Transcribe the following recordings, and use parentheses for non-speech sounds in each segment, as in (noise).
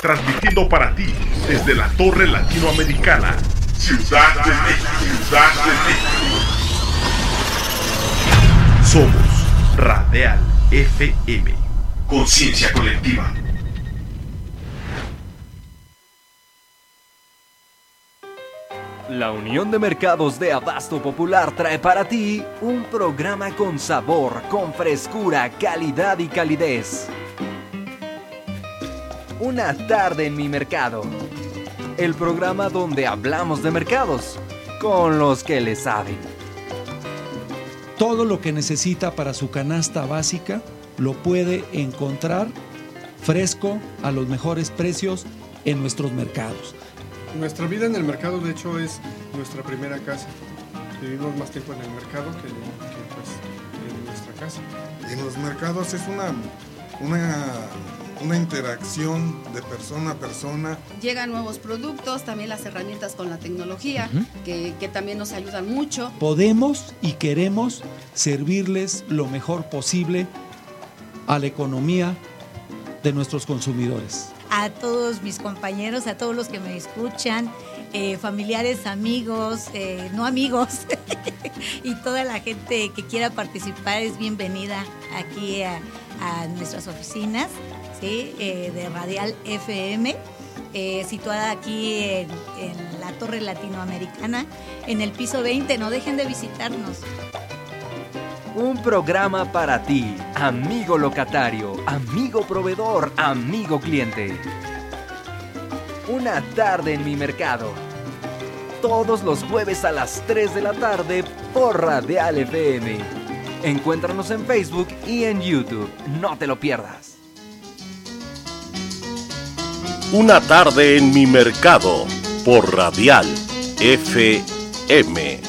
transmitiendo para ti desde la Torre Latinoamericana, Ciudad de México. Ciudad de México. Somos Radial FM. Conciencia colectiva. La Unión de Mercados de Abasto Popular trae para ti un programa con sabor, con frescura, calidad y calidez. Una tarde en mi mercado. El programa donde hablamos de mercados con los que le saben. Todo lo que necesita para su canasta básica lo puede encontrar fresco a los mejores precios en nuestros mercados. Nuestra vida en el mercado, de hecho, es nuestra primera casa. Vivimos más tiempo en el mercado que, que, pues, en nuestra casa. En los mercados es una, una, una interacción de persona a persona. Llegan nuevos productos, también las herramientas con la tecnología, que, que también nos ayudan mucho. Podemos y queremos servirles lo mejor posible a la economía de nuestros consumidores. a todos mis compañeros, a todos los que me escuchan, eh, familiares, amigos, eh, no amigos, (laughs) y toda la gente que quiera participar es bienvenida aquí a, a nuestras oficinas Eh, de Radial FM. eh, situada aquí en, en la Torre Latinoamericana, en el piso 20. No dejen de visitarnos. Un programa para ti, amigo locatario, amigo proveedor, amigo cliente. Una tarde en mi mercado. Todos los jueves a las 3 de la tarde por Radial FM. Encuéntranos en Facebook y en YouTube. No te lo pierdas. Una tarde en mi mercado por Radial FM.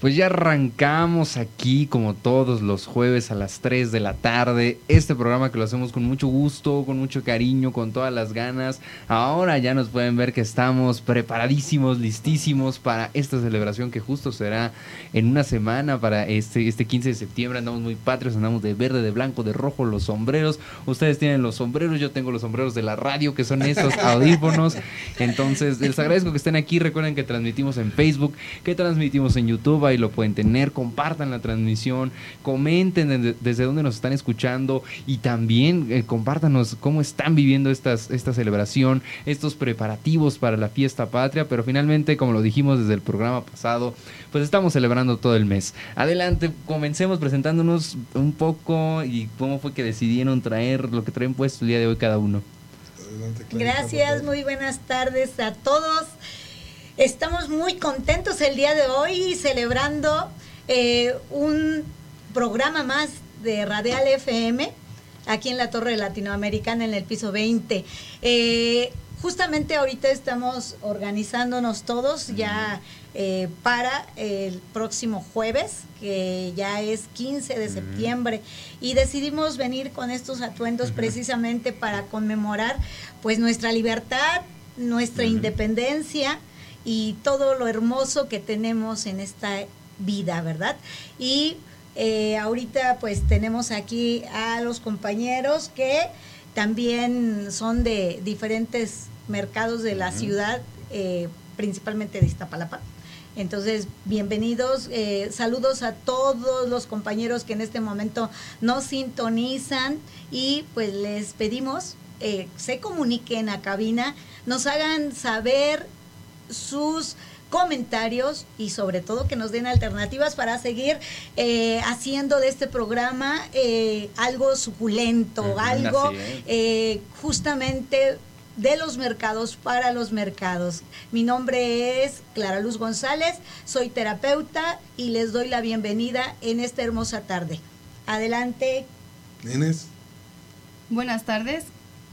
Pues ya arrancamos aquí como todos los jueves a las 3 de la tarde. Este programa que lo hacemos con mucho gusto, con mucho cariño, con todas las ganas. Ahora ya nos pueden ver que estamos preparadísimos, listísimos para esta celebración que justo será en una semana para este, este 15 de septiembre. Andamos muy patrios, andamos de verde, de blanco, de rojo los sombreros. Ustedes tienen los sombreros, yo tengo los sombreros de la radio que son estos (laughs) audífonos. Entonces les agradezco que estén aquí. Recuerden que transmitimos en Facebook, que transmitimos en YouTube ahí lo pueden tener, compartan la transmisión, comenten de- desde dónde nos están escuchando y también eh, compártanos cómo están viviendo estas, esta celebración, estos preparativos para la fiesta patria, pero finalmente, como lo dijimos desde el programa pasado, pues estamos celebrando todo el mes. Adelante, comencemos presentándonos un poco y cómo fue que decidieron traer lo que traen puesto el día de hoy cada uno. Gracias, muy buenas tardes a todos. Estamos muy contentos el día de hoy celebrando eh, un programa más de Radial FM aquí en la Torre Latinoamericana en el piso 20. Eh, justamente ahorita estamos organizándonos todos ya eh, para el próximo jueves, que ya es 15 de septiembre, y decidimos venir con estos atuendos precisamente para conmemorar pues nuestra libertad, nuestra independencia y todo lo hermoso que tenemos en esta vida, ¿verdad? Y eh, ahorita pues tenemos aquí a los compañeros que también son de diferentes mercados de la ciudad, eh, principalmente de Iztapalapa. Entonces, bienvenidos, eh, saludos a todos los compañeros que en este momento nos sintonizan y pues les pedimos eh, se comuniquen a cabina, nos hagan saber sus comentarios y sobre todo que nos den alternativas para seguir eh, haciendo de este programa eh, algo suculento, algo eh, justamente de los mercados para los mercados. Mi nombre es Clara Luz González, soy terapeuta y les doy la bienvenida en esta hermosa tarde. Adelante. Inés. Buenas tardes,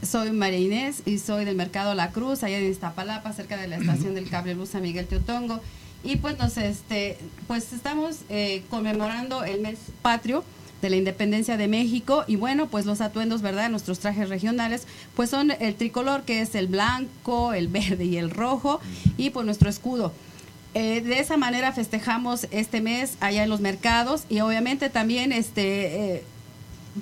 soy María Inés y soy del Mercado La Cruz, allá en Iztapalapa, cerca de la estación del cable Luz San Miguel Teotongo. Y pues, nos, este, pues estamos eh, conmemorando el mes patrio de la independencia de México y bueno, pues los atuendos, ¿verdad? Nuestros trajes regionales, pues son el tricolor que es el blanco, el (laughs) verde y el rojo y pues nuestro escudo. Eh, de esa manera festejamos este mes allá en los mercados y obviamente también este... eh,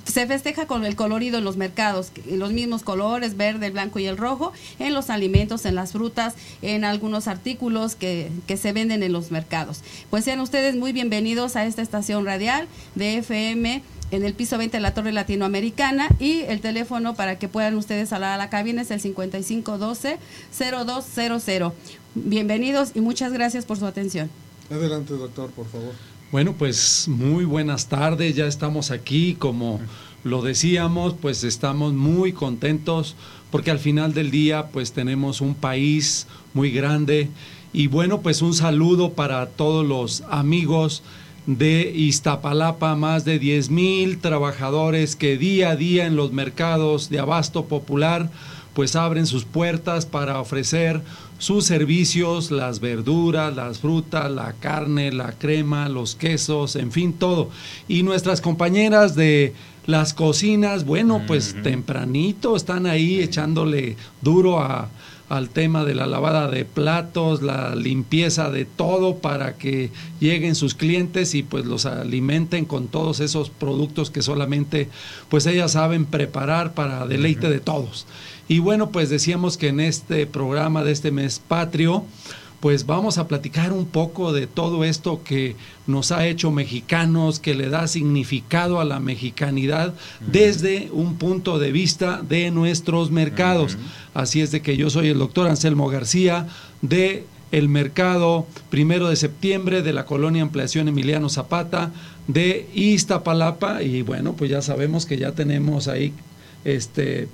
se festeja con el colorido en los mercados, los mismos colores, verde, blanco y el rojo, en los alimentos, en las frutas, en algunos artículos que, que se venden en los mercados. Pues sean ustedes muy bienvenidos a esta estación radial de FM en el piso 20 de la Torre Latinoamericana y el teléfono para que puedan ustedes hablar a la cabina es el 5512-0200. Bienvenidos y muchas gracias por su atención. Adelante, doctor, por favor. Bueno, pues muy buenas tardes, ya estamos aquí, como lo decíamos, pues estamos muy contentos porque al final del día pues tenemos un país muy grande. Y bueno, pues un saludo para todos los amigos de Iztapalapa, más de 10 mil trabajadores que día a día en los mercados de abasto popular pues abren sus puertas para ofrecer sus servicios, las verduras, las frutas, la carne, la crema, los quesos, en fin, todo. Y nuestras compañeras de las cocinas, bueno, pues tempranito están ahí echándole duro a, al tema de la lavada de platos, la limpieza de todo para que lleguen sus clientes y pues los alimenten con todos esos productos que solamente pues ellas saben preparar para deleite de todos. Y bueno, pues decíamos que en este programa de este mes patrio, pues vamos a platicar un poco de todo esto que nos ha hecho mexicanos, que le da significado a la mexicanidad desde un punto de vista de nuestros mercados. Así es de que yo soy el doctor Anselmo García de el mercado primero de septiembre de la colonia Ampliación Emiliano Zapata de Iztapalapa. Y bueno pues ya sabemos que ya tenemos ahí este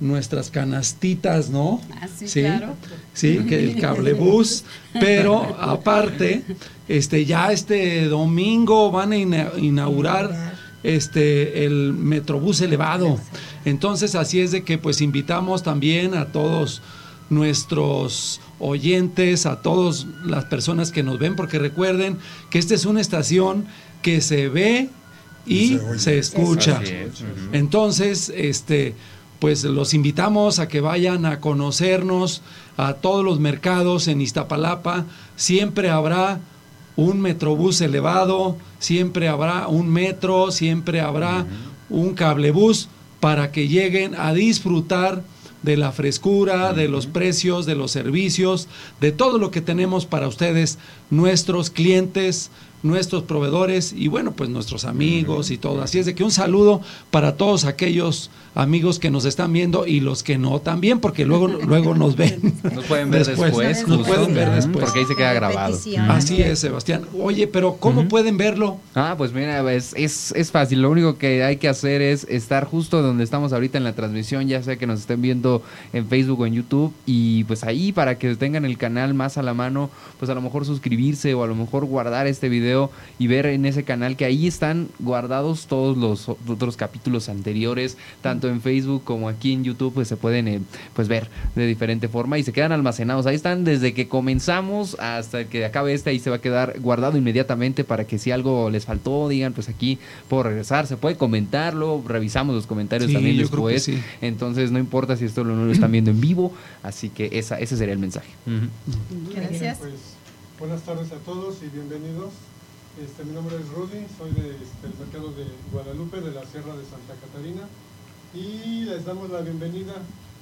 nuestras canastitas, ¿no? Ah, sí, claro. Sí, que el cablebús, pero aparte, este ya este domingo van a inaugurar este el Metrobús elevado. Entonces, así es de que pues invitamos también a todos nuestros oyentes, a todas las personas que nos ven, porque recuerden que esta es una estación que se ve y se, se escucha. Entonces, este pues los invitamos a que vayan a conocernos a todos los mercados en Iztapalapa. Siempre habrá un metrobús elevado, siempre habrá un metro, siempre habrá un cablebús para que lleguen a disfrutar de la frescura, de los precios, de los servicios, de todo lo que tenemos para ustedes, nuestros clientes, nuestros proveedores y bueno, pues nuestros amigos y todo. Así es de que un saludo para todos aquellos amigos que nos están viendo y los que no también, porque luego, (laughs) luego nos ven. Nos pueden ver (laughs) después. nos pueden ver después. Porque ahí se queda grabado. Así es, Sebastián. Oye, pero ¿cómo pueden verlo? Ah, pues mira, es, es, es fácil. Lo único que hay que hacer es estar justo donde estamos ahorita en la transmisión, ya sea que nos estén viendo en Facebook o en YouTube. Y pues ahí para que tengan el canal más a la mano, pues a lo mejor suscribirse o a lo mejor guardar este video y ver en ese canal que ahí están guardados todos los otros capítulos anteriores, tanto en Facebook como aquí en YouTube, pues se pueden eh, pues ver de diferente forma y se quedan almacenados. Ahí están desde que comenzamos hasta que acabe este, ahí se va a quedar guardado inmediatamente para que si algo les faltó, digan, pues aquí puedo regresar, se puede comentarlo, revisamos los comentarios también después. Entonces no importa si esto lo, lo están viendo en vivo, así que esa, ese sería el mensaje. Gracias. Pues, buenas tardes a todos y bienvenidos. Este, mi nombre es Rudy, soy del este, mercado de Guadalupe, de la Sierra de Santa Catarina y les damos la bienvenida.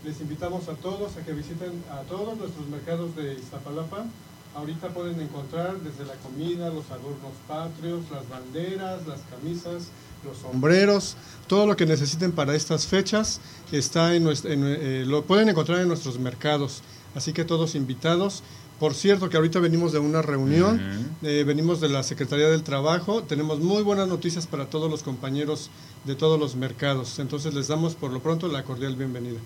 Les invitamos a todos a que visiten a todos nuestros mercados de Iztapalapa. Ahorita pueden encontrar desde la comida, los adornos patrios, las banderas, las camisas, los sombreros, todo lo que necesiten para estas fechas está en, eh, lo pueden encontrar en nuestros mercados. Así que todos invitados. Por cierto, que ahorita venimos de una reunión, eh, venimos de la Secretaría del Trabajo, tenemos muy buenas noticias para todos los compañeros de todos los mercados. Entonces les damos por lo pronto la cordial bienvenida.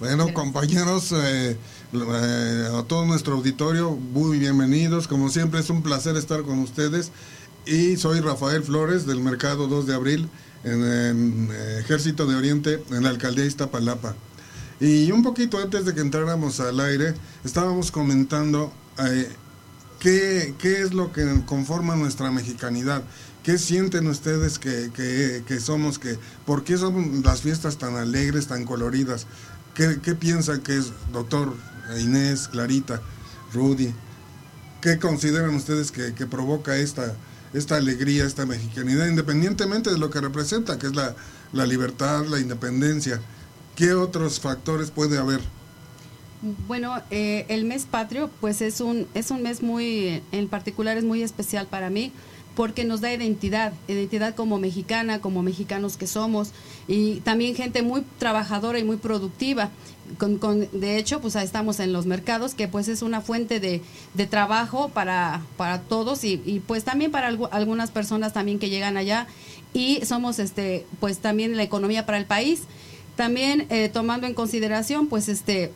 Bueno, compañeros, eh, eh, a todo nuestro auditorio, muy bienvenidos. Como siempre, es un placer estar con ustedes. Y soy Rafael Flores del Mercado 2 de Abril en, en Ejército de Oriente, en la alcaldía de Iztapalapa. Y un poquito antes de que entráramos al aire, estábamos comentando eh, qué, qué, es lo que conforma nuestra mexicanidad. ¿Qué sienten ustedes que, que, somos? Que, ¿Por qué son las fiestas tan alegres, tan coloridas? ¿Qué, qué piensan que es, doctor Inés, Clarita, Rudy? ¿Qué consideran ustedes que, que provoca esta, esta alegría, esta mexicanidad, independientemente de lo que representa, que es la, la libertad, la independencia. ¿Qué otros factores puede haber? Bueno, eh, el mes patrio, pues es un, es un mes muy, en particular es muy especial para mí, porque nos da identidad, identidad como mexicana, como mexicanos que somos, y también gente muy trabajadora y muy productiva. De hecho, pues estamos en los mercados, que pues es una fuente de, de trabajo para, para todos y, pues también para algu algunas personas también que llegan allá y somos este pues también la economía para el país. También eh, tomando en consideración pues este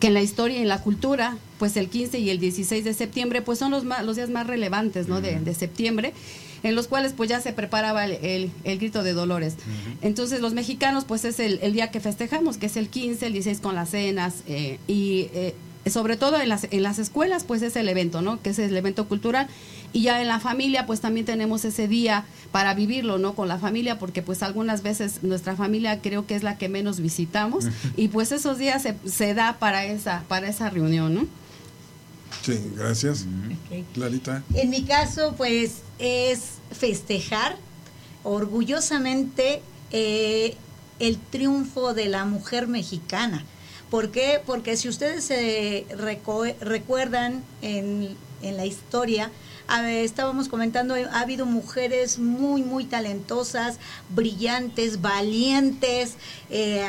que en la historia y en la cultura, pues el 15 y el 16 de septiembre, pues son los, más, los días más relevantes, ¿no? De, de, septiembre, en los cuales pues ya se preparaba el, el, el grito de Dolores. Uh -huh. Entonces los mexicanos pues es el, el, día que festejamos, que es el 15, el 16 con las cenas eh, y... Eh, sobre todo en las, en las escuelas, pues es el evento, ¿no? Que es el evento cultural. Y ya en la familia, pues también tenemos ese día para vivirlo, ¿no? Con la familia, porque pues algunas veces nuestra familia creo que es la que menos visitamos. y pues esos días se, se, da para esa, para esa reunión, ¿no? Sí, gracias. Okay. Clarita. En mi caso, pues es festejar orgullosamente eh, el triunfo de la mujer mexicana. ¿Por qué? Porque si ustedes se recu recuerdan en, en, la historia, estábamos comentando, ha habido mujeres muy, muy talentosas, brillantes, valientes, eh,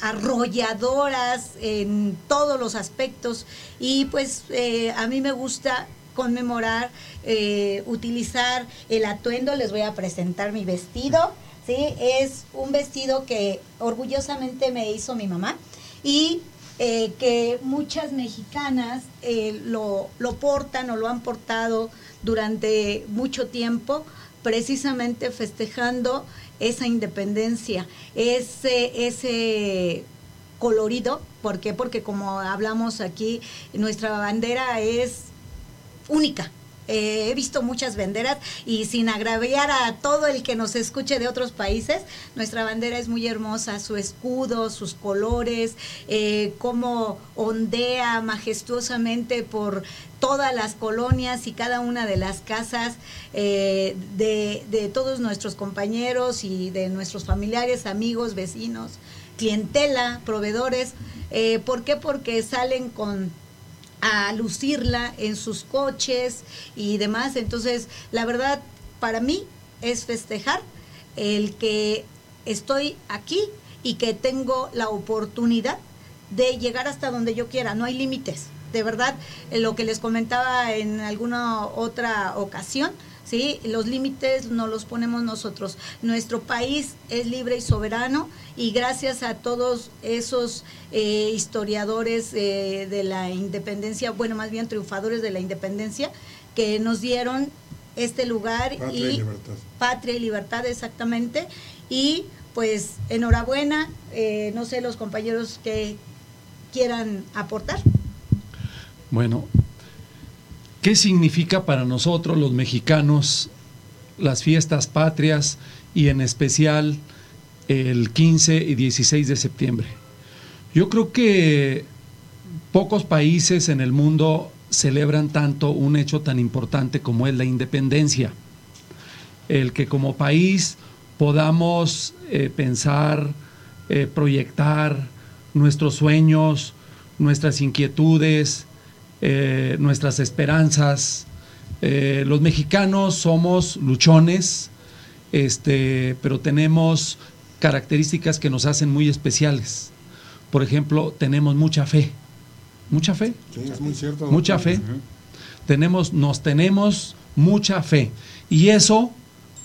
arrolladoras en todos los aspectos. Y pues eh, a mí me gusta conmemorar, eh, utilizar el atuendo, les voy a presentar mi vestido. ¿sí? Es un vestido que orgullosamente me hizo mi mamá y eh, que muchas mexicanas eh, lo, lo, portan o lo han portado durante mucho tiempo, precisamente festejando esa independencia, ese, ese colorido. ¿Por qué? Porque como hablamos aquí, nuestra bandera es única, eh, he visto muchas banderas y sin agraviar a todo el que nos escuche de otros países, nuestra bandera es muy hermosa, su escudo, sus colores, eh, cómo ondea majestuosamente por todas las colonias y cada una de las casas eh, de, todos nuestros compañeros y de nuestros familiares, amigos, vecinos, clientela, proveedores. ¿Por qué? Porque salen con a lucirla en sus coches y demás. Entonces, la verdad, para mí es festejar el que estoy aquí y que tengo la oportunidad de llegar hasta donde yo quiera. No hay límites. De verdad, lo que les comentaba en alguna otra ocasión, ¿sí? Los límites no los ponemos nosotros. Nuestro país es libre y soberano y gracias a todos esos eh, historiadores eh, de la independencia, bueno, más bien triunfadores de la independencia, que nos dieron este lugar Patria y, y libertad. Patria y libertad, exactamente. Y pues enhorabuena, eh, no sé los compañeros que quieran aportar. Bueno, ¿Qué significa para nosotros los mexicanos las fiestas patrias y en especial el 15 y 16 de septiembre? Yo creo que pocos países en el mundo celebran tanto un hecho tan importante como es la independencia. El que como país podamos eh, pensar, eh, proyectar nuestros sueños, nuestras inquietudes, eh, nuestras esperanzas. Eh, los mexicanos somos luchones, este, pero tenemos características que nos hacen muy especiales. Por ejemplo, tenemos mucha fe. Mucha fe. Sí, es muy cierto. Mucha fe. Uh -huh. Tenemos, nos tenemos mucha fe. Y eso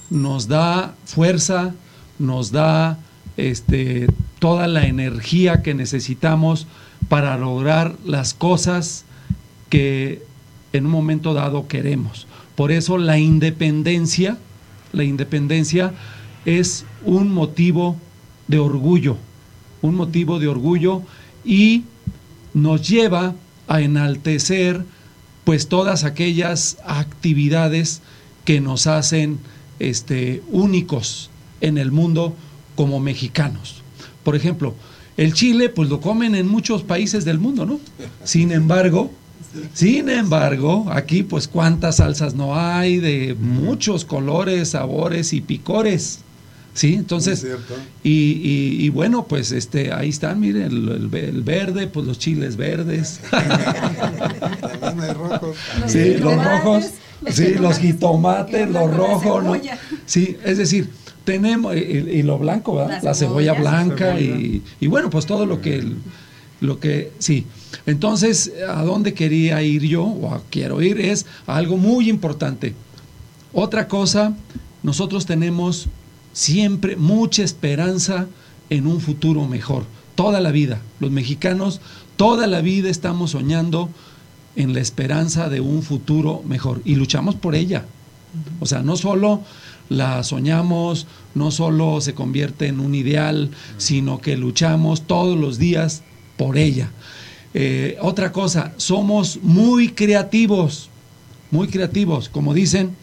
nos da fuerza, nos da este, toda la energía que necesitamos para lograr las cosas que en un momento dado queremos. Por eso la independencia, la independencia es un motivo de orgullo, un motivo de orgullo y nos lleva a enaltecer pues todas aquellas actividades que nos hacen este, únicos en el mundo como mexicanos. Por ejemplo, el chile pues lo comen en muchos países del mundo, ¿no? Sin embargo, Sin embargo, aquí pues cuántas salsas no hay de muchos colores, sabores y picores. Sí, entonces, y, y- y bueno, pues este, ahí están, miren, el, el el verde, pues los chiles verdes. También hay rojos. Sí, los rojos, los sí, los jitomates, los rojos, ¿no? Sí, es decir, tenemos, y, y lo blanco, ¿verdad? La La cebolla cebolla. blanca y, y bueno, pues todo lo que, lo que, sí. Entonces, ¿a dónde quería ir yo o a- quiero ir? Es a algo muy importante. Otra cosa, nosotros tenemos siempre mucha esperanza en un futuro mejor, toda la vida. Los mexicanos, toda la vida estamos soñando en la esperanza de un futuro mejor y luchamos por ella. O sea, no solo la soñamos, no solo se convierte en un ideal, sino que luchamos todos los días por ella. Eh, otra cosa, somos muy creativos, muy creativos. Como dicen,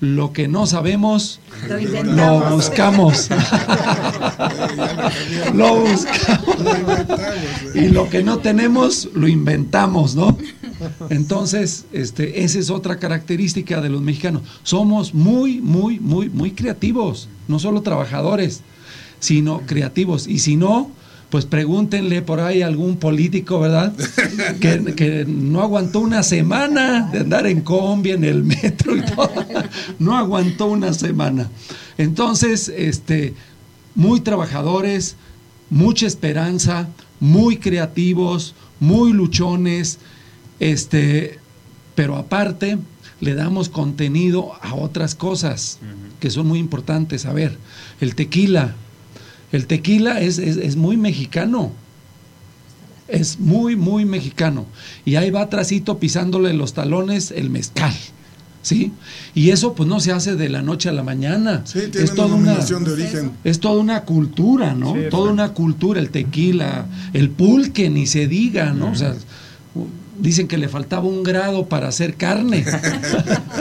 lo que no sabemos, Lo lo buscamos. (laughs) lo buscamos. Y lo que no tenemos, lo inventamos, ¿no? Entonces, este, esa es otra característica de los mexicanos. Somos muy, muy, muy, muy creativos. No solo trabajadores, sino creativos. Y si no, pues pregúntenle por ahí a algún político, ¿verdad? (laughs) Que, que no aguantó una semana de andar en combi, en el metro y todo. No aguantó una semana. Entonces, este, muy trabajadores, mucha esperanza, muy creativos, muy luchones, este, pero aparte le damos contenido a otras cosas que son muy importantes. A ver, el tequila. El tequila es, es- es muy mexicano. Es muy, muy mexicano. Y ahí va atrásito pisándole los talones el mezcal. ¿Sí? Y eso pues no se hace de la noche a la mañana. Sí, tiene es una toda una, de origen. es toda una cultura, ¿no? Sí, toda una cultura, el tequila, el pulque, ni se diga, ¿no? O sea, dicen que le faltaba un grado para hacer carne.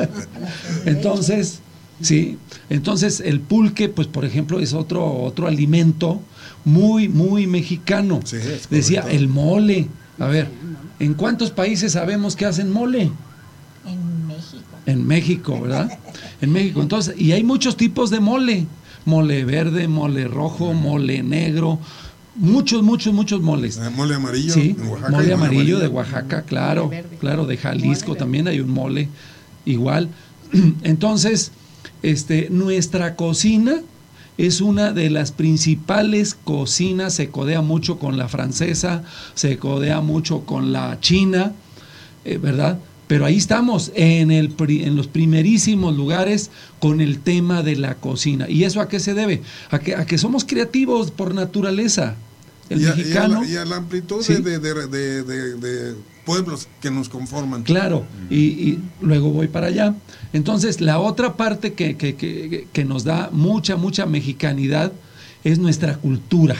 (laughs) entonces, sí, entonces el pulque, pues por ejemplo, es otro, otro alimento muy, muy mexicano. Sí, es Decía, el mole. A ver, ¿en cuántos países sabemos que hacen mole? En México. En México, ¿verdad? En México. Entonces, y hay muchos tipos de mole. Mole verde, mole rojo, mole negro. Muchos, muchos, muchos moles. Eh, Mole amarillo. Sí, en Oaxaca, mole y amarillo de Oaxaca, claro. Mole verde. Claro, de Jalisco Mole también hay un mole igual. (clears throat) Entonces, este, nuestra cocina es una de las principales cocinas, se codea mucho con la francesa, se codea mucho con la china, eh, ¿verdad? Pero ahí estamos, en, el, en los primerísimos lugares con el tema de la cocina. ¿Y eso a qué se debe? A que, a que somos creativos por naturaleza. El y, a, y a mexicano. la, y a la amplitud Sí. de, de- de- de- de pueblos que nos conforman. Claro, y, y luego voy para allá. Entonces, la otra parte que, que- que- que nos da mucha, mucha mexicanidad es nuestra cultura,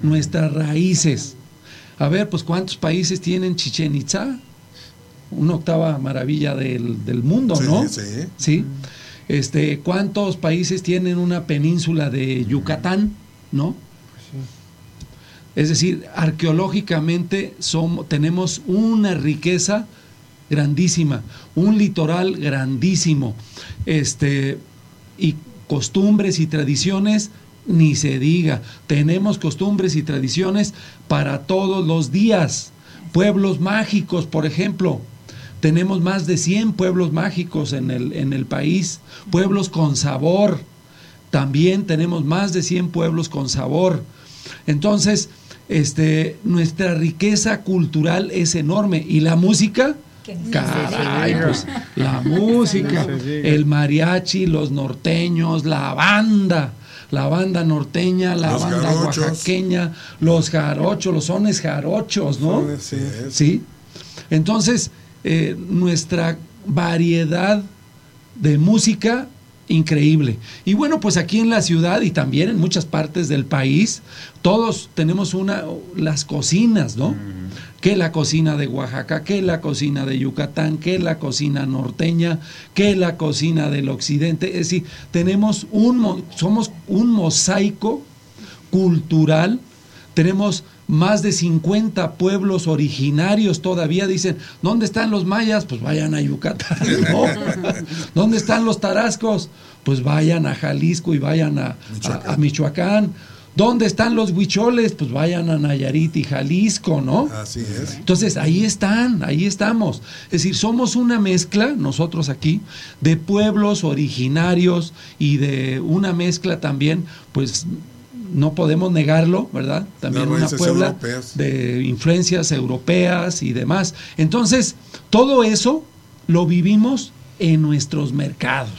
nuestras raíces. A ver, pues ¿cuántos países tienen Chichen Itza? Una octava maravilla del, del mundo, Sí, ¿no? sí. Sí. Este, ¿Cuántos países tienen una península de Yucatán? ¿No? Es decir, arqueológicamente tenemos una riqueza grandísima, un litoral grandísimo, este, y costumbres y tradiciones, ni se diga. Tenemos costumbres y tradiciones para todos los días. Pueblos mágicos, por ejemplo. Tenemos más de 100 pueblos mágicos en el, en el país, pueblos con sabor. También tenemos más de 100 pueblos con sabor. Entonces, este, nuestra riqueza cultural es enorme. ¿Y la música? Caray, pues la música, el mariachi, los norteños, la banda, la banda norteña, la Los banda jarochos. oaxaqueña, los jarochos, los sones jarochos, ¿no? ¿Sí? Entonces, eh, nuestra variedad de música increíble. Y bueno, pues aquí en la ciudad y también en muchas partes del país, todos tenemos una las cocinas, ¿no? Que la cocina de Oaxaca, que la cocina de Yucatán, que la cocina norteña, que la cocina del occidente, es decir, tenemos un mo- somos un mosaico cultural tenemos más de 50 pueblos originarios todavía dicen, ¿dónde están los mayas? Pues vayan a Yucatán. ¿no? (laughs) ¿Dónde están los tarascos? Pues vayan a Jalisco y vayan a a- a Michoacán. ¿Dónde están los huicholes? Pues vayan a Nayarit y Jalisco, ¿no? Así es. Entonces, ahí están, ahí estamos. Es decir, somos una mezcla, nosotros aquí, de pueblos originarios y de una mezcla también, pues no podemos negarlo, ¿verdad? También una puebla europeas. de influencias europeas y demás. Entonces, todo eso lo vivimos en nuestros mercados.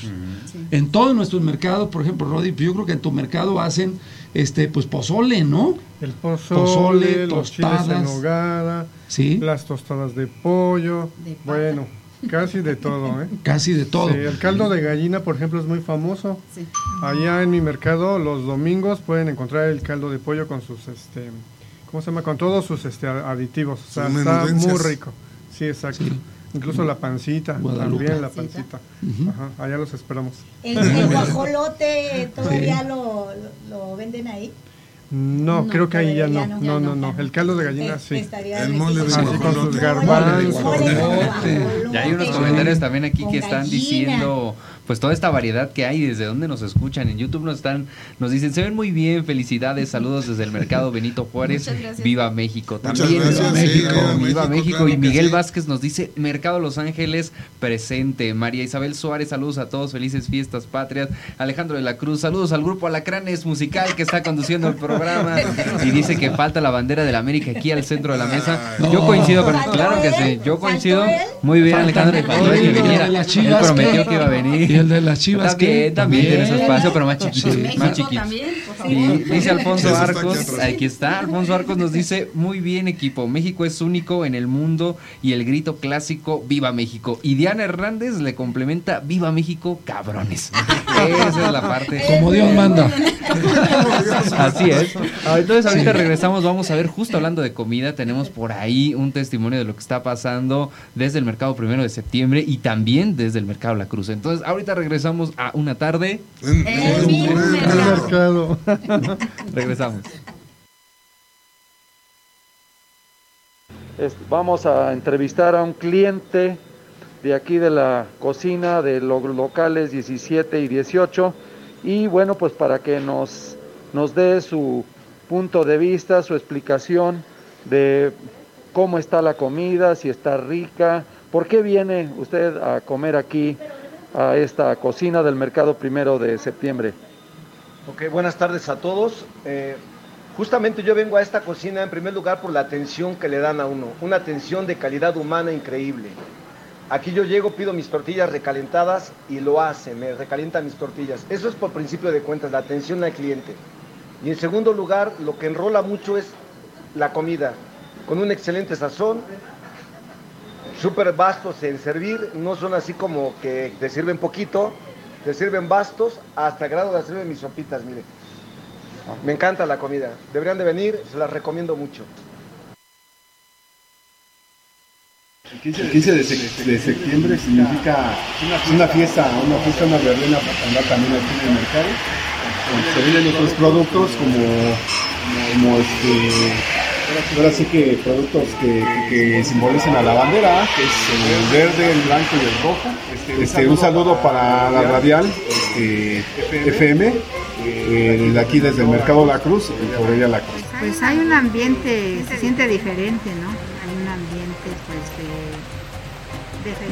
En todos nuestros mercados, por ejemplo, Rodi, yo creo que en tu mercado hacen este pues pozole, ¿no? El pozole, Pozole, los chiles en tostadas. nogada, Sí. las tostadas de pollo, De bueno, casi de todo, ¿eh? (laughs) Casi de todo. Sí, el caldo de gallina, por ejemplo, es muy famoso. Sí. Allá en mi mercado, los domingos pueden encontrar el caldo de pollo con sus, este, ¿cómo se llama? Con todos sus este, aditivos. O sea, Sus está muy rico. Sí, exacto. Sí. Incluso la pancita, Guadalupe. también la Pancita. Ajá, allá los esperamos. El, el guajolote (laughs) todavía lo, lo, lo venden ahí. No, No, creo que ahí ya no. ya No, no, no. El caldo de gallina sí. El mole de. Así con sus guajolote. garbanzos. Guajolote. guajolote. Ya hay unos comentarios también aquí que están diciendo pues toda esta variedad que hay desde donde nos escuchan. En YouTube nos están nos dicen se ven muy bien felicidades saludos desde el mercado Benito (laughs) Juárez viva México también gracias, viva México viva viva México, México claro y que Miguel sí. Vázquez nos dice mercado Los Ángeles presente María Isabel Suárez saludos a todos felices fiestas patrias. Alejandro de la Cruz saludos al grupo Alacranes musical que está conduciendo el programa. (laughs) Y dice que falta la bandera de la América aquí al centro de la mesa. No. yo coincido con ¿Faltó claro que sí yo ¿Faltó coincido muy bien Alejandro que viniera. de Él Chivas, prometió que iba a venir. El de las Chivas también, ¿qué? también tiene su espacio, pero más chiquito. Sí. Más chiquito. también, por favor. Y dice Alfonso Arcos, aquí está, Alfonso Arcos nos dice, muy bien equipo, México es único en el mundo y el grito clásico, viva México. Y Diana Hernández le complementa, viva México, cabrones. (laughs) Esa es la parte. Como Dios manda. (laughs) Así es. Ah, Entonces ahorita regresamos, vamos a ver, justo hablando de comida, tenemos por ahí un testimonio de lo que está pasando desde el mercado primero de septiembre y también desde el mercado La Cruz. Entonces ahorita regresamos a una tarde, En- El en- mismo en- El mercado. mercado. (laughs) regresamos. Es- vamos a entrevistar a un cliente de aquí de la cocina de los locales 17 y 18 y bueno pues para que nos, nos dé su punto de vista, su explicación de cómo está la comida, si está rica, por qué viene usted a comer aquí a esta cocina del mercado primero de septiembre. Ok, buenas tardes a todos. Eh, justamente yo vengo a esta cocina en primer lugar por la atención que le dan a uno, una atención de calidad humana increíble. Aquí yo llego, pido mis tortillas recalentadas y lo hacen, me recalientan mis tortillas. Eso es por principio de cuentas, la atención al cliente. Y en segundo lugar, lo que enrola mucho es la comida, con un excelente sazón, súper vastos en servir, no son así como que te sirven poquito, te sirven bastos hasta grado de hacerme mis sopitas, mire. Me encanta la comida, deberían de venir, se las recomiendo mucho. El 15 de, septiembre significa una fiesta, una fiesta, una verbena para andar también aquí en el mercado. Se venden otros productos como, como este, ahora sí que productos que, que simbolicen a la bandera, que es el verde, el blanco y el rojo. Este, un saludo para la radial este, FM, eh, de aquí desde el Mercado La Cruz y por ella La Cruz. Pues hay un ambiente, se siente diferente, ¿no? Hay un ambiente pues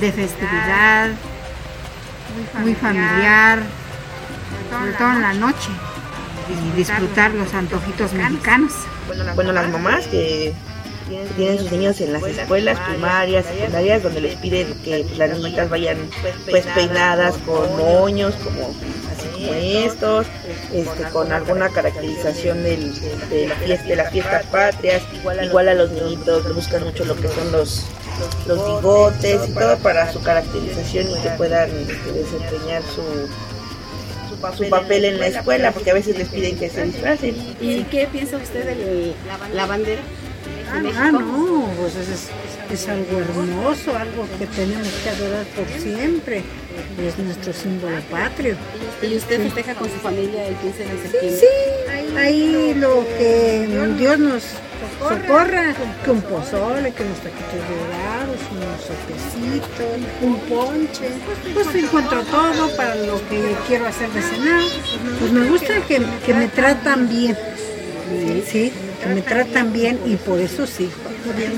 de, de festividad, muy familiar, sobre todo en la noche, y disfrutar los antojitos mexicanos. Bueno, las mamás que tienen, tienen sus niños en las escuelas primarias, secundarias, donde les piden que pues, las niñitas vayan pues peinadas con moños, como así como estos, este, con alguna caracterización del- de, la fiesta, de las fiestas patrias, igual a los niñitos le buscan mucho lo que son los los bigotes y todo para su caracterización y que puedan este, desempeñar su su papel en la escuela porque a veces les piden que se disfracen. ¿Y qué piensa usted de la bandera? Ah, ah, no, pues es, es- es algo hermoso, algo que tenemos que adorar por siempre. Es nuestro símbolo patrio. ¿Y usted festeja con su familia el 15 de Sí, septiembre? sí, ahí lo que Dios nos socorra, que un pozole, que unos taquitos dorados, unos sopecitos, un ponche. Pues encuentro todo para lo que quiero hacer de cenar. Pues me gusta que, que me tratan bien. Sí, que me tratan bien y por eso sí.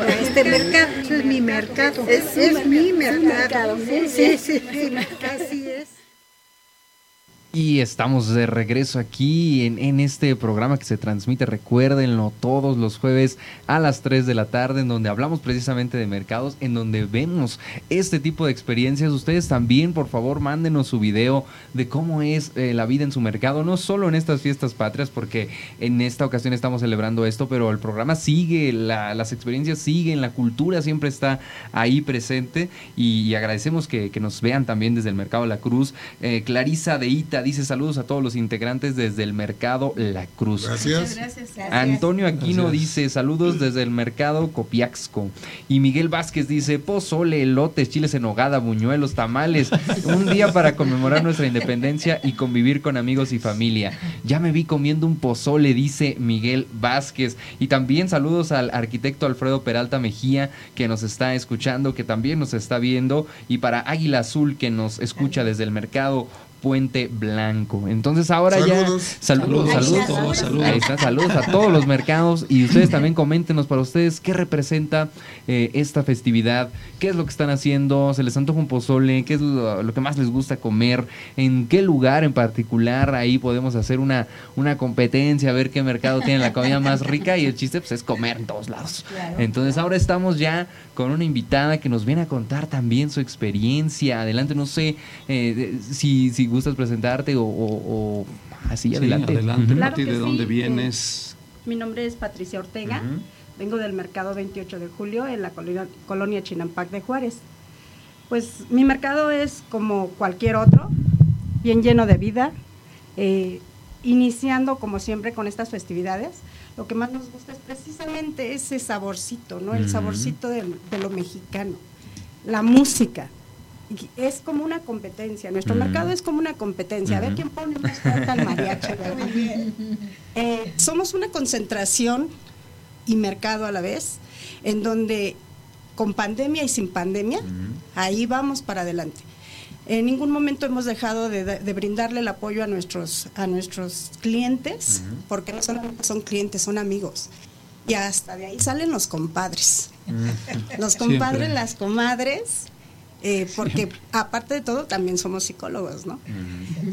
a este mercado. es mi mercado. Es, mi mercado. Sí, sí, sí, es. Y estamos de regreso aquí en, en, este programa que se transmite, recuérdenlo, todos los jueves a las 3 de la tarde, en donde hablamos precisamente de mercados, en donde vemos este tipo de experiencias. Ustedes también, por favor, mándenos su video de cómo es eh, la vida en su mercado, no solo en estas fiestas patrias, porque en esta ocasión estamos celebrando esto, pero el programa sigue, la, las experiencias siguen, la cultura siempre está ahí presente y, agradecemos que, que, nos vean también desde el Mercado La Cruz. Eh, Clarisa de Ita dice saludos a todos los integrantes desde el mercado La Cruz. Gracias. Gracias. Antonio Aquino Gracias. dice saludos desde el mercado Copiaxco. Y Miguel Vázquez dice pozole, elotes, chiles en hogada, buñuelos, tamales. Un día para conmemorar nuestra independencia y convivir con amigos y familia. Ya me vi comiendo un pozole, dice Miguel Vázquez. Y también saludos al arquitecto Alfredo Peralta Mejía que nos está escuchando, que también nos está viendo. Y para Águila Azul que nos escucha desde el mercado Puente Blanco. Entonces ahora Saludos. ya saludos, Saludos, saludos, saludos, saludos. Ahí está, saludos a todos los mercados y ustedes (laughs) también coméntenos para ustedes qué representa eh, esta festividad, qué es lo que están haciendo, se les antoja un pozole, qué es lo, lo, que más les gusta comer, en qué lugar en particular ahí podemos hacer una, una competencia, a ver qué mercado tiene la comida más rica y el chiste pues es comer en todos lados. Claro. Entonces ahora estamos ya con una invitada que nos viene a contar también su experiencia. Adelante, no sé eh, si, si gustas presentarte o, o, o así, Sí, adelante. adelante, Claro Pati, que ¿de sí, dónde vienes? Mi nombre es Patricia Ortega, vengo del mercado 28 de julio en la colonia, colonia Chinampac de Juárez. Pues mi mercado es como cualquier otro, bien lleno de vida, eh, iniciando como siempre con estas festividades. Lo que más nos gusta es precisamente ese saborcito, ¿no? El saborcito de, de lo mexicano, la música. Es como una competencia, nuestro Ujú. mercado es como una competencia, a ver quién pone más fuerte al mariachi. ¿verdad? Eh, somos una concentración y mercado a la vez, en donde con pandemia y sin pandemia, ahí vamos para adelante. En ningún momento hemos dejado de, de brindarle el apoyo a nuestros, a nuestros clientes, porque no solamente son clientes, son amigos. Y hasta de ahí salen los compadres. Los compadres, Siempre. las comadres, eh, porque aparte de todo también somos psicólogos, ¿no?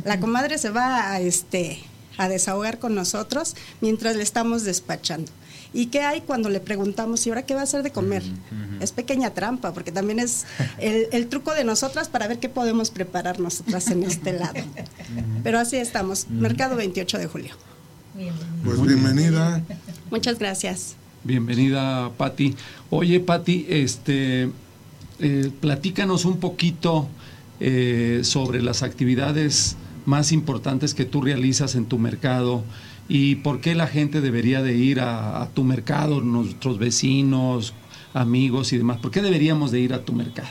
La comadre se va a, este, a desahogar con nosotros mientras le estamos despachando. ¿Y qué hay cuando le preguntamos, ¿y ahora qué va a hacer de comer? Es pequeña trampa, porque también es el, el truco de nosotras para ver qué podemos preparar nosotras en este lado. Pero así estamos, Mercado 28 de julio. Pues bienvenida. Muchas gracias. Bienvenida, Patti. Oye, Patti, este, eh, platícanos un poquito eh, sobre las actividades más importantes que tú realizas en tu mercado y por qué la gente debería de ir a, tu mercado, nuestros vecinos, amigos y demás. ¿Por qué deberíamos de ir a tu mercado?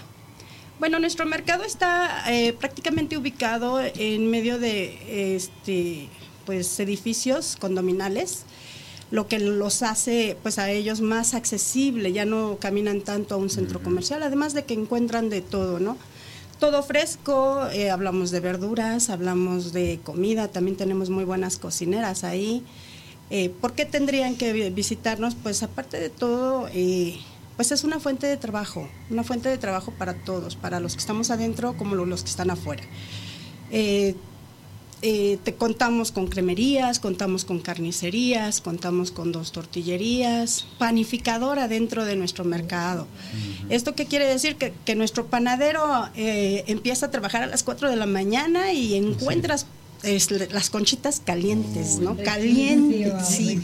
Bueno, nuestro mercado está eh, prácticamente ubicado en medio de este, pues, edificios condominales, lo que los hace pues, a ellos más accesible, ya no caminan tanto a un centro comercial, además de que encuentran de todo, ¿no? Todo fresco, eh, hablamos de verduras, hablamos de comida, también tenemos muy buenas cocineras ahí. Eh, ¿Por qué tendrían que vi- visitarnos? Pues aparte de todo, eh, pues es una fuente de trabajo, una fuente de trabajo para todos, para los que estamos adentro como lo- los que están afuera. Eh, te contamos con cremerías, contamos con carnicerías, contamos con dos tortillerías, panificadora dentro de nuestro mercado. ¿Esto qué quiere decir? Que, que nuestro panadero eh, empieza a trabajar a las 4 de la mañana y encuentras es, las conchitas calientes, ¿no? Calientes, sí.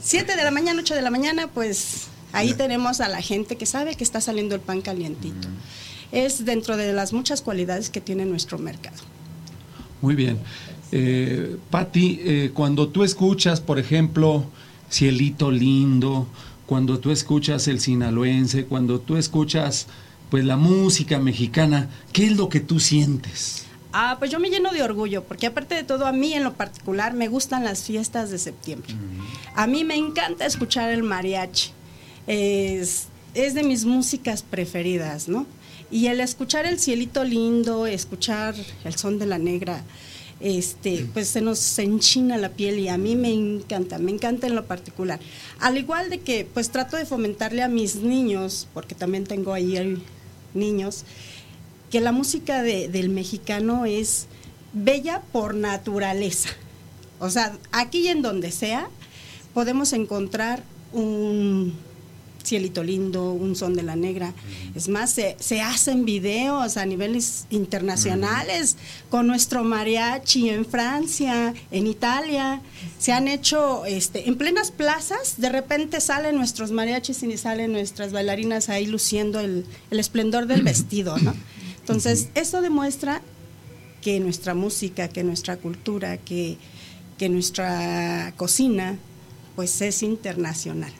7 de la mañana, 8 de la mañana, pues ahí tenemos a la gente que sabe que está saliendo el pan calientito. Es dentro de las muchas cualidades que tiene nuestro mercado. Muy bien. Eh, Patti, eh, cuando tú escuchas, por ejemplo, Cielito Lindo, cuando tú escuchas el sinaloense, cuando tú escuchas pues la música mexicana, ¿qué es lo que tú sientes? Ah, pues yo me lleno de orgullo, porque aparte de todo, a mí en lo particular me gustan las fiestas de septiembre. A mí me encanta escuchar el mariachi. Es, es de mis músicas preferidas, ¿no? Y el escuchar el cielito lindo, escuchar el son de la negra, este, pues se nos enchina la piel y a mí me encanta, me encanta en lo particular. Al igual de que pues trato de fomentarle a mis niños, porque también tengo ahí niños, que la música de- del mexicano es bella por naturaleza. O sea, aquí y en donde sea, podemos encontrar un cielito lindo, un son de la negra. Es más, se, se hacen videos a niveles internacionales con nuestro mariachi en Francia, en Italia. Se han hecho este, en plenas plazas, de repente salen nuestros mariachis y salen nuestras bailarinas ahí luciendo el, el esplendor del (clears throat) vestido, ¿no? Entonces, eso demuestra que nuestra música, que nuestra cultura, que, que nuestra cocina, pues es internacional.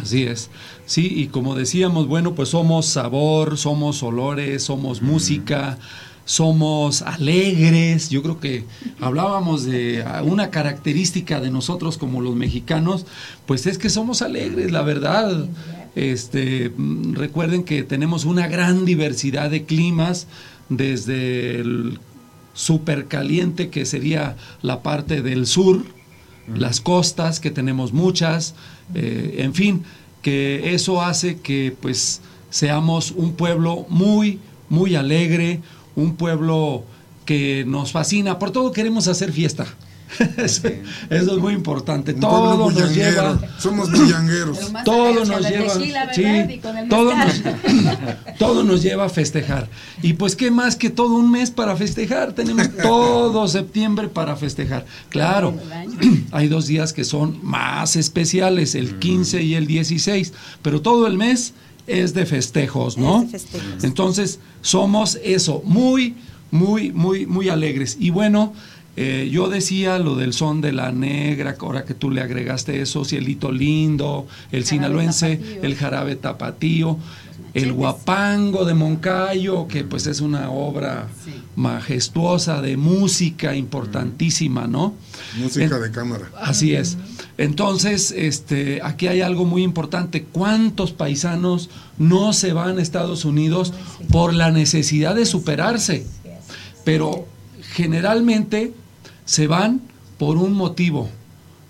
Así es. Sí, y como decíamos, bueno, pues somos sabor, somos olores, somos música, somos alegres. Yo creo que hablábamos de una característica de nosotros como los mexicanos, pues es que somos alegres, la verdad. Este, mm, recuerden que tenemos una gran diversidad de climas, desde el súper caliente que sería la parte del sur, las costas, que tenemos muchas, eh, en fin, que eso hace que pues seamos un pueblo muy, muy alegre, un pueblo que nos fascina, por todo queremos hacer fiesta. (laughs) Eso eso es muy importante. Un Todo nos lleva. Somos bullangueros. Todo nos lleva. sí, todo, nos, (laughs) todo nos lleva a festejar. Y pues, ¿qué más que todo un mes para festejar? Tenemos (laughs) todo septiembre para festejar. Claro, (clears throat) hay dos días que son más especiales, el 15 y el 16, pero todo el mes es de festejos, ¿no? Es de festejos. Entonces, somos eso, muy, muy, muy, muy alegres. Y bueno, eh, yo decía lo del son de la negra, ahora que tú le agregaste eso, cielito lindo, el sinaloense, el jarabe tapatío, el guapango de Moncayo, que pues es una obra majestuosa de música importantísima, ¿no? Música En- de cámara. Así es. Entonces, este, aquí hay algo muy importante. ¿Cuántos paisanos no se van a Estados Unidos por la necesidad de superarse? Pero generalmente se van por un motivo,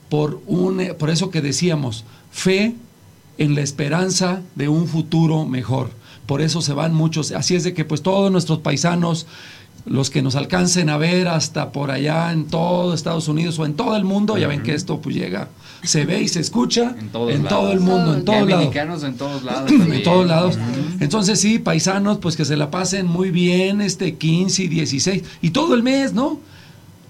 por un, por eso que decíamos, fe en la esperanza de un futuro mejor. Por eso se van muchos. Así es de que pues todos nuestros paisanos, los que nos alcancen a ver hasta por allá en todo Estados Unidos o en todo el mundo, ya ven que esto pues llega, se ve y se escucha en, todos todo el mundo, en todos lados. mexicanos en todos lados (clears throat) En todos lados. Entonces sí, paisanos, pues que se la pasen muy bien este 15 y 16 y todo el mes, ¿no?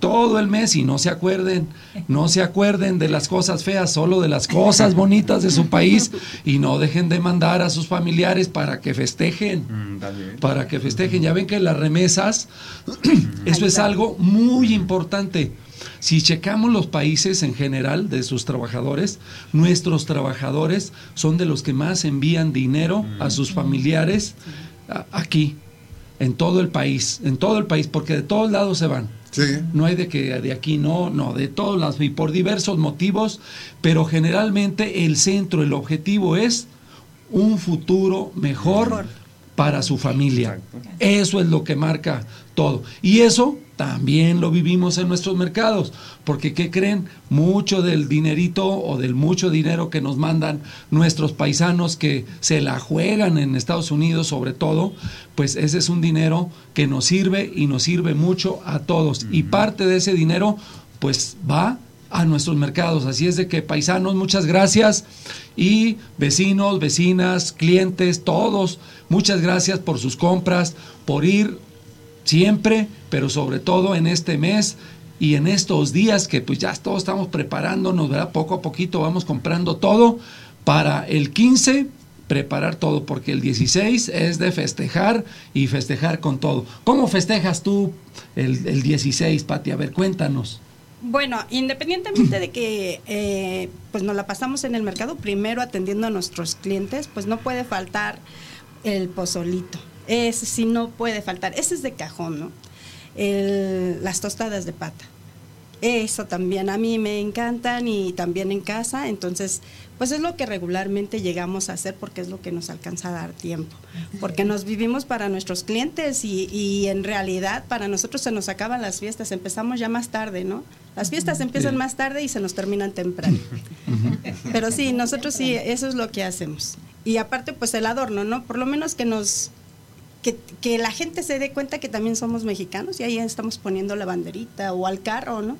Todo el mes y no se acuerden, no se acuerden de las cosas feas, solo de las cosas bonitas de su país y no dejen de mandar a sus familiares para que festejen, para que festejen. Ya ven que las remesas, (clears throat) eso es algo muy importante. Si checamos los países en general de sus trabajadores, nuestros trabajadores son de los que más envían dinero a sus familiares aquí, en todo el país, en todo el país, porque de todos lados se van. No hay de que de aquí no, no, de todos lados y por diversos motivos, pero generalmente el centro, el objetivo es un futuro mejor para su familia. Eso es lo que marca todo. Y eso también lo vivimos en nuestros mercados, porque ¿qué creen? Mucho del dinerito o del mucho dinero que nos mandan nuestros paisanos que se la juegan en Estados Unidos sobre todo, pues ese es un dinero que nos sirve y nos sirve mucho a todos. Y parte de ese dinero pues va a nuestros mercados. Así es de que paisanos, muchas gracias. Y vecinos, vecinas, clientes, todos, muchas gracias por sus compras, por ir siempre, pero sobre todo en este mes y en estos días que pues ya todos estamos preparándonos, ¿verdad? Poco a poquito vamos comprando todo para el 15 preparar todo, porque el 16 es de festejar y festejar con todo. ¿Cómo festejas tú el, el 16, Pati? A ver, cuéntanos. Bueno, independientemente de que eh, pues nos la pasamos en el mercado, primero atendiendo a nuestros clientes, pues no puede faltar el pozolito. Ese sí no puede faltar. Ese es de cajón, ¿no? el- las tostadas de pata. Eso también a mí me encantan y también en casa, entonces pues es lo que regularmente llegamos a hacer porque es lo que nos alcanza a dar tiempo, porque nos vivimos para nuestros clientes y, y en realidad para nosotros se nos acaban las fiestas, empezamos ya más tarde, ¿no? Las fiestas empiezan más tarde y se nos terminan temprano. Pero sí, nosotros sí, eso es lo que hacemos. Y aparte, pues el adorno, ¿no? Por lo menos que nos. Que, que la gente se dé cuenta que también somos mexicanos y ahí estamos poniendo la banderita o al carro, ¿no?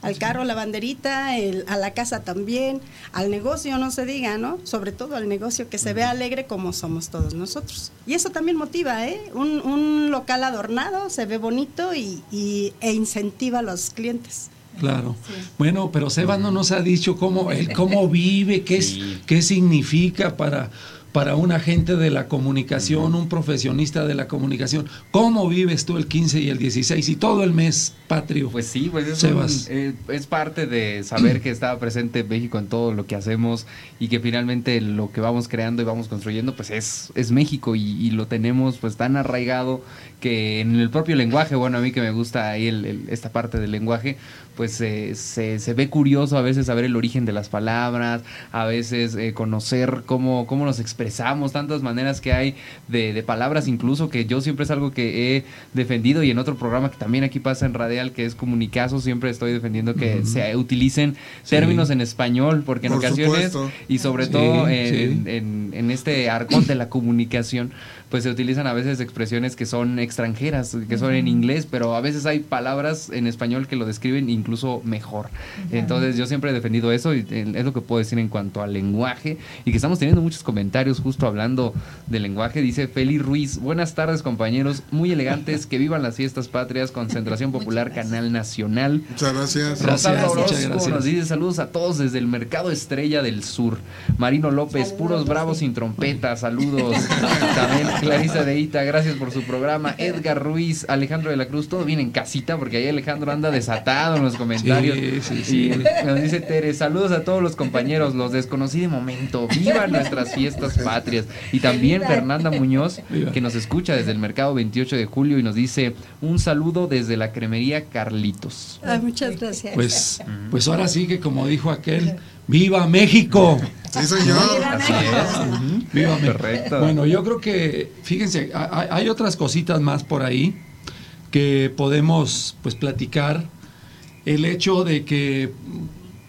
Al carro la banderita, el- a la casa también, al negocio no se diga, ¿no? Sobre todo al negocio que se vea alegre como somos todos nosotros. Y eso también motiva, ¿eh? Un, un local adornado se ve bonito y, y- e incentiva a los clientes. Claro. Bueno, pero Sebas no nos ha dicho cómo él cómo vive, qué es, qué significa para para un agente de la comunicación, un profesionista de la comunicación. ¿Cómo vives tú el 15 y el 16 y todo el mes patrio? Pues sí, pues es, un- eh, es parte de saber que está presente México en todo lo que hacemos y que finalmente lo que vamos creando y vamos construyendo pues es, es México y, y lo tenemos pues tan arraigado que en el propio lenguaje, bueno, a mí que me gusta ahí el- el- esta parte del lenguaje, pues eh, se, se ve curioso a veces saber el origen de las palabras, a veces eh, conocer cómo, cómo nos expresamos, tantas maneras que hay de, de palabras incluso, que yo siempre es algo que he defendido y en otro programa que también aquí pasa en Radial, que es Comunicazo, siempre estoy defendiendo que se utilicen Sí. términos en español, porque en Por ocasiones, supuesto. y sobre Sí, todo sí. en, en- en este arcón de la comunicación, pues se utilizan a veces expresiones que son extranjeras, que son en inglés, pero a veces hay palabras en español que lo describen incluso mejor. Entonces yo siempre he defendido eso y eh, es lo que puedo decir en cuanto al lenguaje y que estamos teniendo muchos comentarios justo hablando del lenguaje. Dice Feli Ruiz, buenas tardes compañeros, muy elegantes, que vivan las fiestas patrias, Concentración (laughs) Popular, Canal Nacional. Muchas gracias. Rosalba Gracias, Orozco muchas gracias. nos dice saludos a todos desde el Mercado Estrella del Sur. Marino López, puros bravos sin trompeta, saludos. (laughs) También Clarisa Deita, gracias por su programa. Edgar Ruiz, Alejandro de la Cruz, todo bien en casita, porque ahí Alejandro anda desatado en los comentarios. Sí, sí, sí. Y nos dice Tere, saludos a todos los compañeros, los desconocí de momento. Viva nuestras fiestas patrias. Y también Fernanda Muñoz, Viva. que nos escucha desde el Mercado 28 de julio y nos dice un saludo desde la cremería Carlitos. Ay, muchas gracias. Pues, pues ahora sí que como dijo aquel, ¡Viva México! Sí, señor. Así es. Ujú, ¡Viva México! Correcto. Bueno, yo creo que, fíjense, ha- ha- hay otras cositas más por ahí que podemos pues platicar. El hecho de que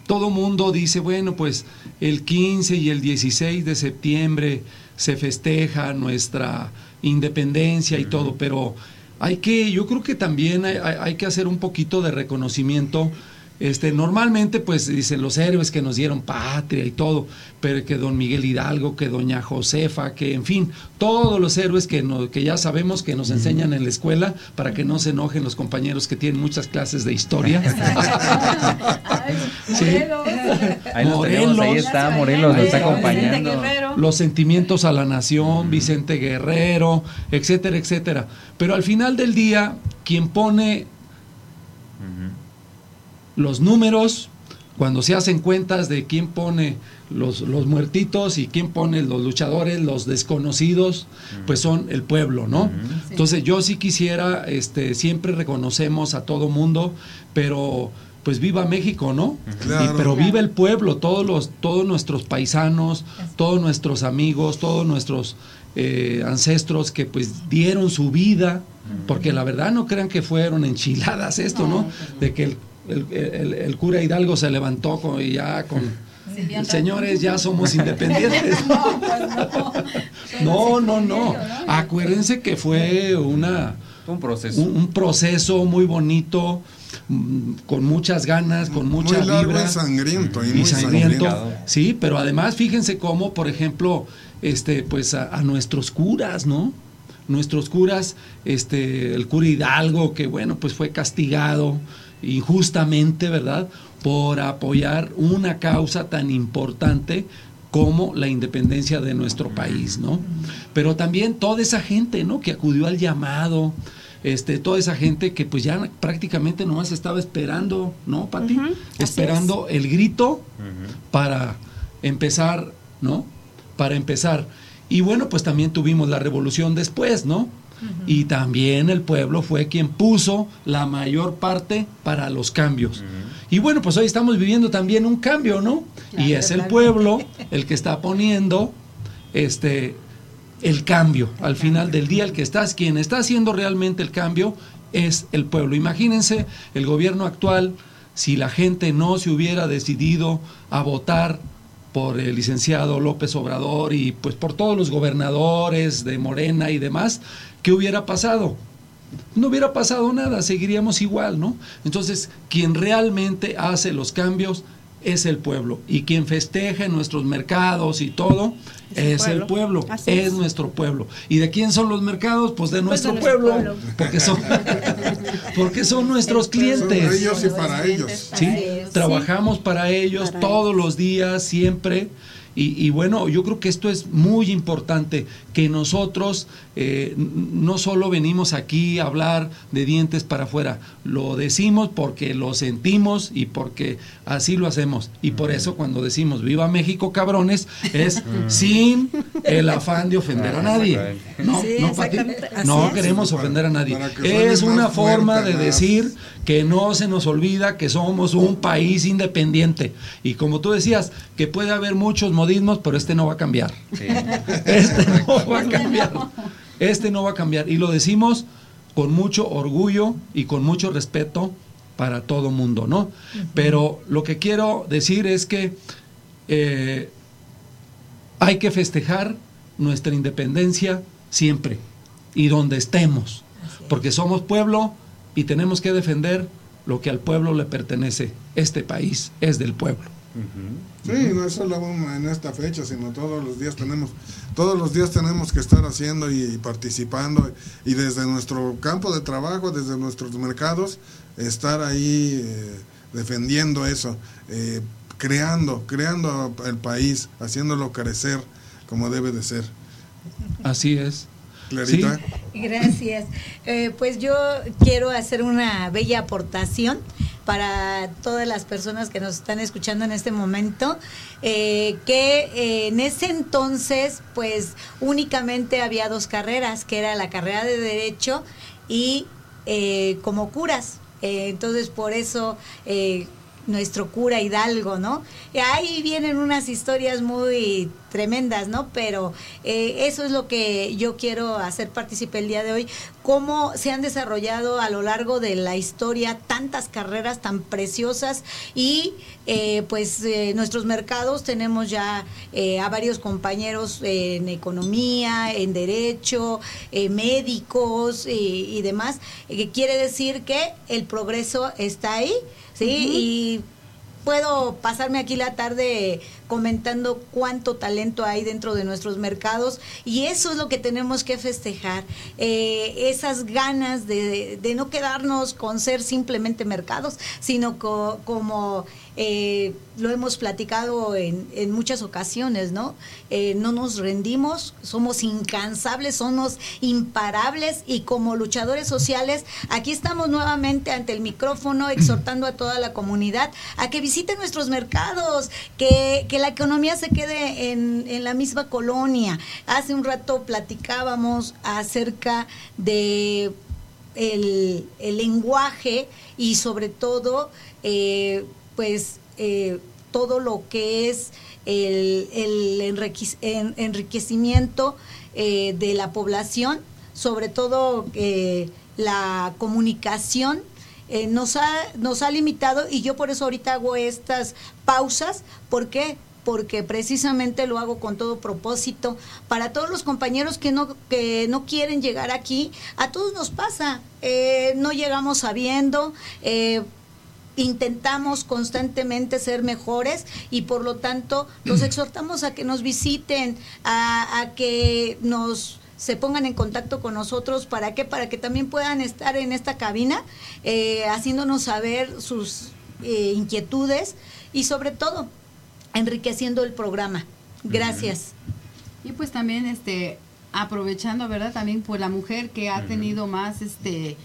todo mundo dice, bueno, pues el 15 y el 16 de septiembre se festeja nuestra independencia y todo, pero hay que, yo creo que también hay, hay- hay que hacer un poquito de reconocimiento. Este, normalmente, pues dicen los héroes que nos dieron patria y todo, pero que don Miguel Hidalgo, que doña Josefa, que en fin, todos los héroes que, no- que ya sabemos que nos enseñan en la escuela para que no se enojen los compañeros que tienen muchas clases de historia. (laughs) Sí. Ahí los tenemos, ahí está Morelos, nos está acompañando. los sentimientos a la nación, Vicente Guerrero, etcétera, etcétera. Pero al final del día, quien pone los números, cuando se hacen cuentas de quién pone los, los muertitos y quién pone los luchadores, los desconocidos, pues son el pueblo, ¿no? Entonces yo sí quisiera, este, siempre reconocemos a todo mundo, pero pues viva México, ¿no? Claro. Y- pero viva el pueblo, todos los, todos nuestros paisanos, todos nuestros amigos, todos nuestros eh, ancestros que pues dieron su vida, porque la verdad no crean que fueron enchiladas esto, ¿no? De que el, el- el- el cura Hidalgo se levantó con, y ya con... Señores, ya somos independientes. (laughs) No, no, (laughs) no. Acuérdense que fue una, Un proceso. un, un proceso muy bonito, mm, con muchas ganas, con mucha Muy largo vibra y sangriento. Y, y muy sangriento. sangriento. Sí, pero además fíjense cómo, por ejemplo, este, pues a, a nuestros curas, ¿no? Nuestros curas, este, el cura Hidalgo, que bueno, pues fue castigado injustamente, ¿verdad? Por apoyar una causa tan importante como la independencia de nuestro país, ¿no? Pero también toda esa gente, ¿no? Que acudió al llamado, este, toda esa gente que pues ya prácticamente nomás estaba esperando, ¿no, Pati? Esperando el grito para empezar, ¿no? Para empezar. Y bueno, pues también tuvimos la revolución después, ¿no? Y también el pueblo fue quien puso la mayor parte para los cambios. Y bueno, pues hoy estamos viviendo también un cambio, ¿no? y es el pueblo el que está (laughs) poniendo este el cambio. Al final del día, el que está, quien está haciendo realmente el cambio es el pueblo. Imagínense el gobierno actual si la gente no se hubiera decidido a votar por el licenciado López Obrador y pues por todos los gobernadores de Morena y demás, ¿qué hubiera pasado? No hubiera pasado nada, seguiríamos igual, ¿no? Entonces, quien realmente hace los cambios es el pueblo. Y quien festeja en nuestros mercados y todo es, el pueblo, es, nuestro pueblo. ¿Y de quién son los mercados? Pues de pues nuestro, pueblo, Porque, son, (laughs) porque son nuestros clientes. Son ellos y para ellos. ¿Sí? Trabajamos para ellos todos los días, siempre. Y, bueno, yo creo que esto es muy importante, que nosotros eh, no solo venimos aquí a hablar de dientes para afuera, lo decimos porque lo sentimos y porque así lo hacemos. Y por eso cuando decimos viva México cabrones, es (laughs) sin el afán de ofender a nadie. No, no, queremos ofender a nadie. Es una forma de decir que no se nos olvida que somos un país independiente. Y como tú decías, que puede haber muchos modismos, pero este no va a cambiar. (laughs) Este no va a cambiar. Este no va a cambiar. Y lo decimos con mucho orgullo y con mucho respeto para todo mundo, ¿no? Pero lo que quiero decir es que eh, hay que festejar nuestra independencia siempre y donde estemos, porque somos pueblo y tenemos que defender lo que al pueblo le pertenece. Este país es del pueblo. Sí, no es solo en esta fecha, sino todos los días tenemos, todos los días tenemos que estar haciendo y, participando y desde nuestro campo de trabajo, desde nuestros mercados, estar ahí eh, defendiendo eso, eh, creando, creando el país, haciéndolo crecer como debe de ser. Así es. Clarita. Gracias. Eh, pues yo quiero hacer una bella aportación para todas las personas que nos están escuchando en este momento, eh, que eh, en ese entonces pues únicamente había dos carreras, que era la carrera de derecho y como curas. entonces por eso nuestro cura Hidalgo, ¿no? Y ahí vienen unas historias muy tremendas, ¿no? Pero eh, eso es lo que yo quiero hacer partícipe el día de hoy, cómo se han desarrollado a lo largo de la historia tantas carreras tan preciosas y eh, pues eh, nuestros mercados tenemos ya a varios compañeros en economía, en derecho, médicos y demás, que quiere decir que el progreso está ahí ¿sí? Y puedo pasarme aquí la tarde comentando cuánto talento hay dentro de nuestros mercados y eso es lo que tenemos que festejar, eh, esas ganas de, no quedarnos con ser simplemente mercados, sino como eh, lo hemos platicado en, muchas ocasiones, ¿no? Eh, no nos rendimos, somos incansables, somos imparables y como luchadores sociales, aquí estamos nuevamente ante el micrófono exhortando a toda la comunidad a que visite nuestros mercados, que, que la economía se quede en, la misma colonia. Hace un rato platicábamos acerca de el, lenguaje y sobre todo, eh, pues, eh, todo lo que es el, enriquecimiento eh, de la población, sobre todo la comunicación nos, ha, nos ha limitado y yo por eso ahorita hago estas pausas. ¿Por qué? Porque precisamente lo hago con todo propósito. Para todos los compañeros que no, que no quieren llegar aquí, a todos nos pasa. Eh, no llegamos sabiendo. Eh, intentamos constantemente ser mejores y por lo tanto los (clears throat) exhortamos a que nos visiten, a, que nos se pongan en contacto con nosotros. ¿Para qué? Para que también puedan estar en esta cabina eh, haciéndonos saber sus inquietudes y sobre todo enriqueciendo el programa. Gracias. Y pues también este aprovechando, ¿verdad? También por la mujer que ha tenido más este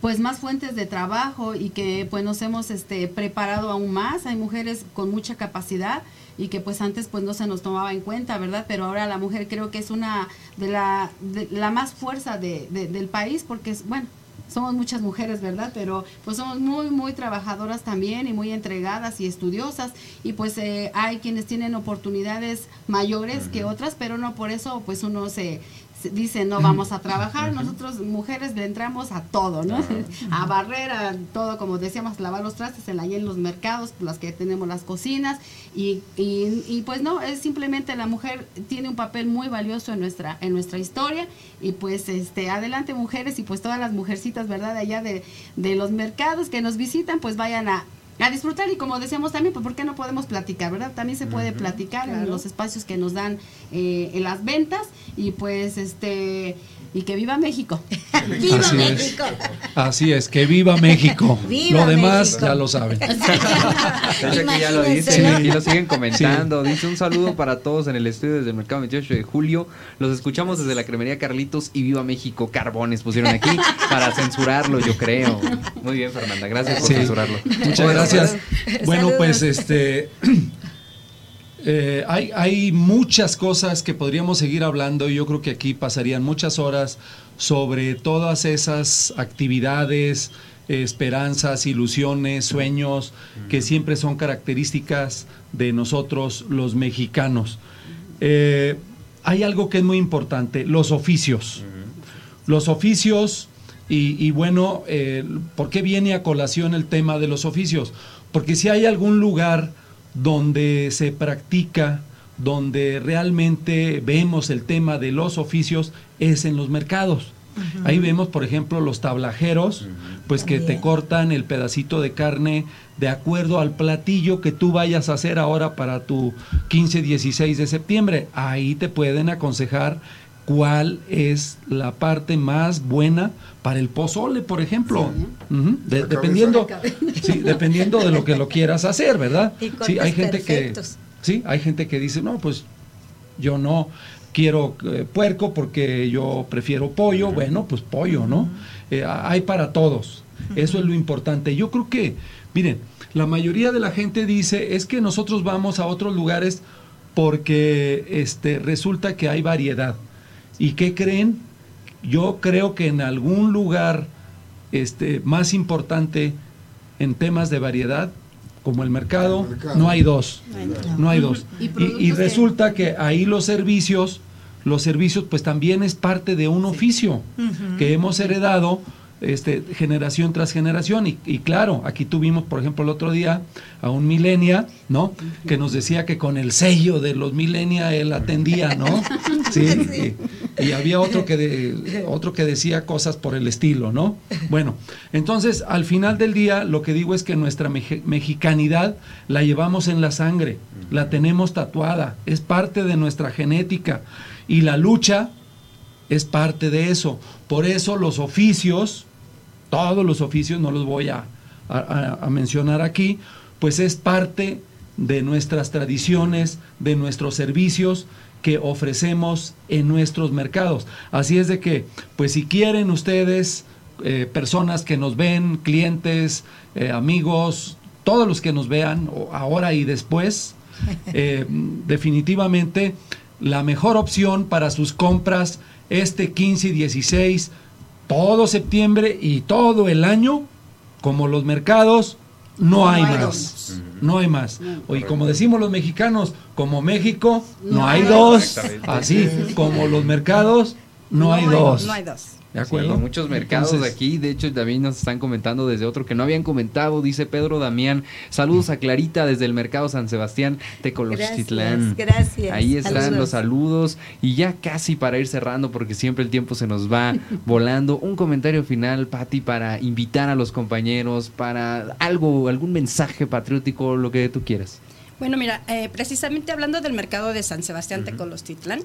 pues más fuentes de trabajo y que pues nos hemos este preparado aún más. Hay mujeres con mucha capacidad y que pues antes pues no se nos tomaba en cuenta, ¿verdad? Pero ahora la mujer creo que es una de la, de la más fuerza de, de- del país porque es, bueno, somos muchas mujeres, ¿verdad? Pero pues somos muy, muy trabajadoras también y muy entregadas y estudiosas y pues eh, hay quienes tienen oportunidades mayores que otras, pero no por eso pues uno se, se dice no vamos a trabajar, nosotros mujeres le entramos a todo, ¿no? (laughs) a barrer, a todo, como decíamos, lavar los trastes en, ahí en los mercados, las que tenemos las cocinas. Y, y, y, pues no, es simplemente la mujer tiene un papel muy valioso en nuestra, en nuestra historia. Y pues este adelante mujeres y pues todas las mujercitas, ¿verdad? De allá de, de los mercados que nos visitan, pues vayan a, a disfrutar y como decíamos también, pues ¿por qué no podemos platicar, verdad? También se puede platicar en los espacios que nos dan eh, en las ventas y pues este y que viva México. (laughs) ¡Viva Así es. México! Así es, que viva México. (laughs) ¡Viva lo demás México! ya lo saben. (laughs) Que ya lo dicen ¿no? y lo siguen comentando. Dice un saludo para todos en el estudio desde el mercado 28 de julio. Los escuchamos desde la cremería Carlitos y Viva México. Carbones pusieron aquí para censurarlo, yo creo. Muy bien, Fernanda. Gracias por Sí. censurarlo. Muchas Bueno, gracias. Bueno, Saludos. pues este (clears throat) eh, hay, hay muchas cosas que podríamos seguir hablando y yo creo que aquí pasarían muchas horas sobre todas esas actividades, eh, esperanzas, ilusiones, sueños que siempre son características de nosotros los mexicanos. Eh, hay algo que es muy importante, los oficios. Los oficios, y, y bueno, eh, ¿por qué viene a colación el tema de los oficios? Porque si hay algún lugar donde se practica, donde realmente vemos el tema de los oficios, es en los mercados. Ahí vemos, por ejemplo, los tablajeros, pues que te cortan el pedacito de carne de acuerdo al platillo que tú vayas a hacer ahora para tu 15, 16 de septiembre. Ahí te pueden aconsejar cuál es la parte más buena para el pozole, por ejemplo. De- dependiendo, sí, dependiendo de lo que lo quieras hacer, ¿verdad? Y Sí, hay gente perfectos. que sí, hay gente que dice, "No, pues yo no quiero eh, puerco porque yo prefiero pollo, bueno, pues pollo, ¿no? Eh, hay para todos. Eso es lo importante. Yo creo que, miren, la mayoría de la gente dice, es que nosotros vamos a otros lugares porque este resulta que hay variedad. ¿Y qué creen? Yo creo que en algún lugar este más importante en temas de variedad como el mercado, El mercado. no hay dos. No hay dos. Y resulta que ahí los servicios, los servicios pues también es parte de un oficio que hemos heredado este, generación tras generación. Y, y claro, aquí tuvimos, por ejemplo, el otro día a un milenia, ¿no? Que nos decía que con el sello de los milenia él atendía, ¿no? (laughs) Sí. Y, y había otro que, de- otro que decía cosas por el estilo, ¿no? Bueno, entonces al final del día lo que digo es que nuestra mexicanidad la llevamos en la sangre, la tenemos tatuada, es parte de nuestra genética y la lucha es parte de eso. Por eso los oficios, todos los oficios, no los voy a mencionar aquí, pues es parte de nuestras tradiciones, de nuestros servicios que ofrecemos en nuestros mercados. Así es de que, pues si quieren ustedes, eh, personas que nos ven, clientes, eh, amigos, todos los que nos vean, ahora y después, (laughs) eh, definitivamente la mejor opción para sus compras este 15 y 16, todo septiembre y todo el año, como los mercados, no hay más. No hay más. Y como decimos los mexicanos, como México, no hay dos. Así, como los mercados, no hay dos. No hay dos. ¿De acuerdo? Sí, muchos mercados Entonces- aquí, de hecho también nos están comentando desde otro que no habían comentado, dice Pedro Damián, saludos a Clarita desde el mercado San Sebastián, Tecolochitlán. Gracias, gracias. Ahí están Saludos. los saludos y ya casi para ir cerrando porque siempre el tiempo se nos va (laughs) volando. Un comentario final, Patti, para invitar a los compañeros, para algo, algún mensaje patriótico, lo que tú quieras. Bueno, mira, eh, precisamente hablando del mercado de San Sebastián Tecolostitlán,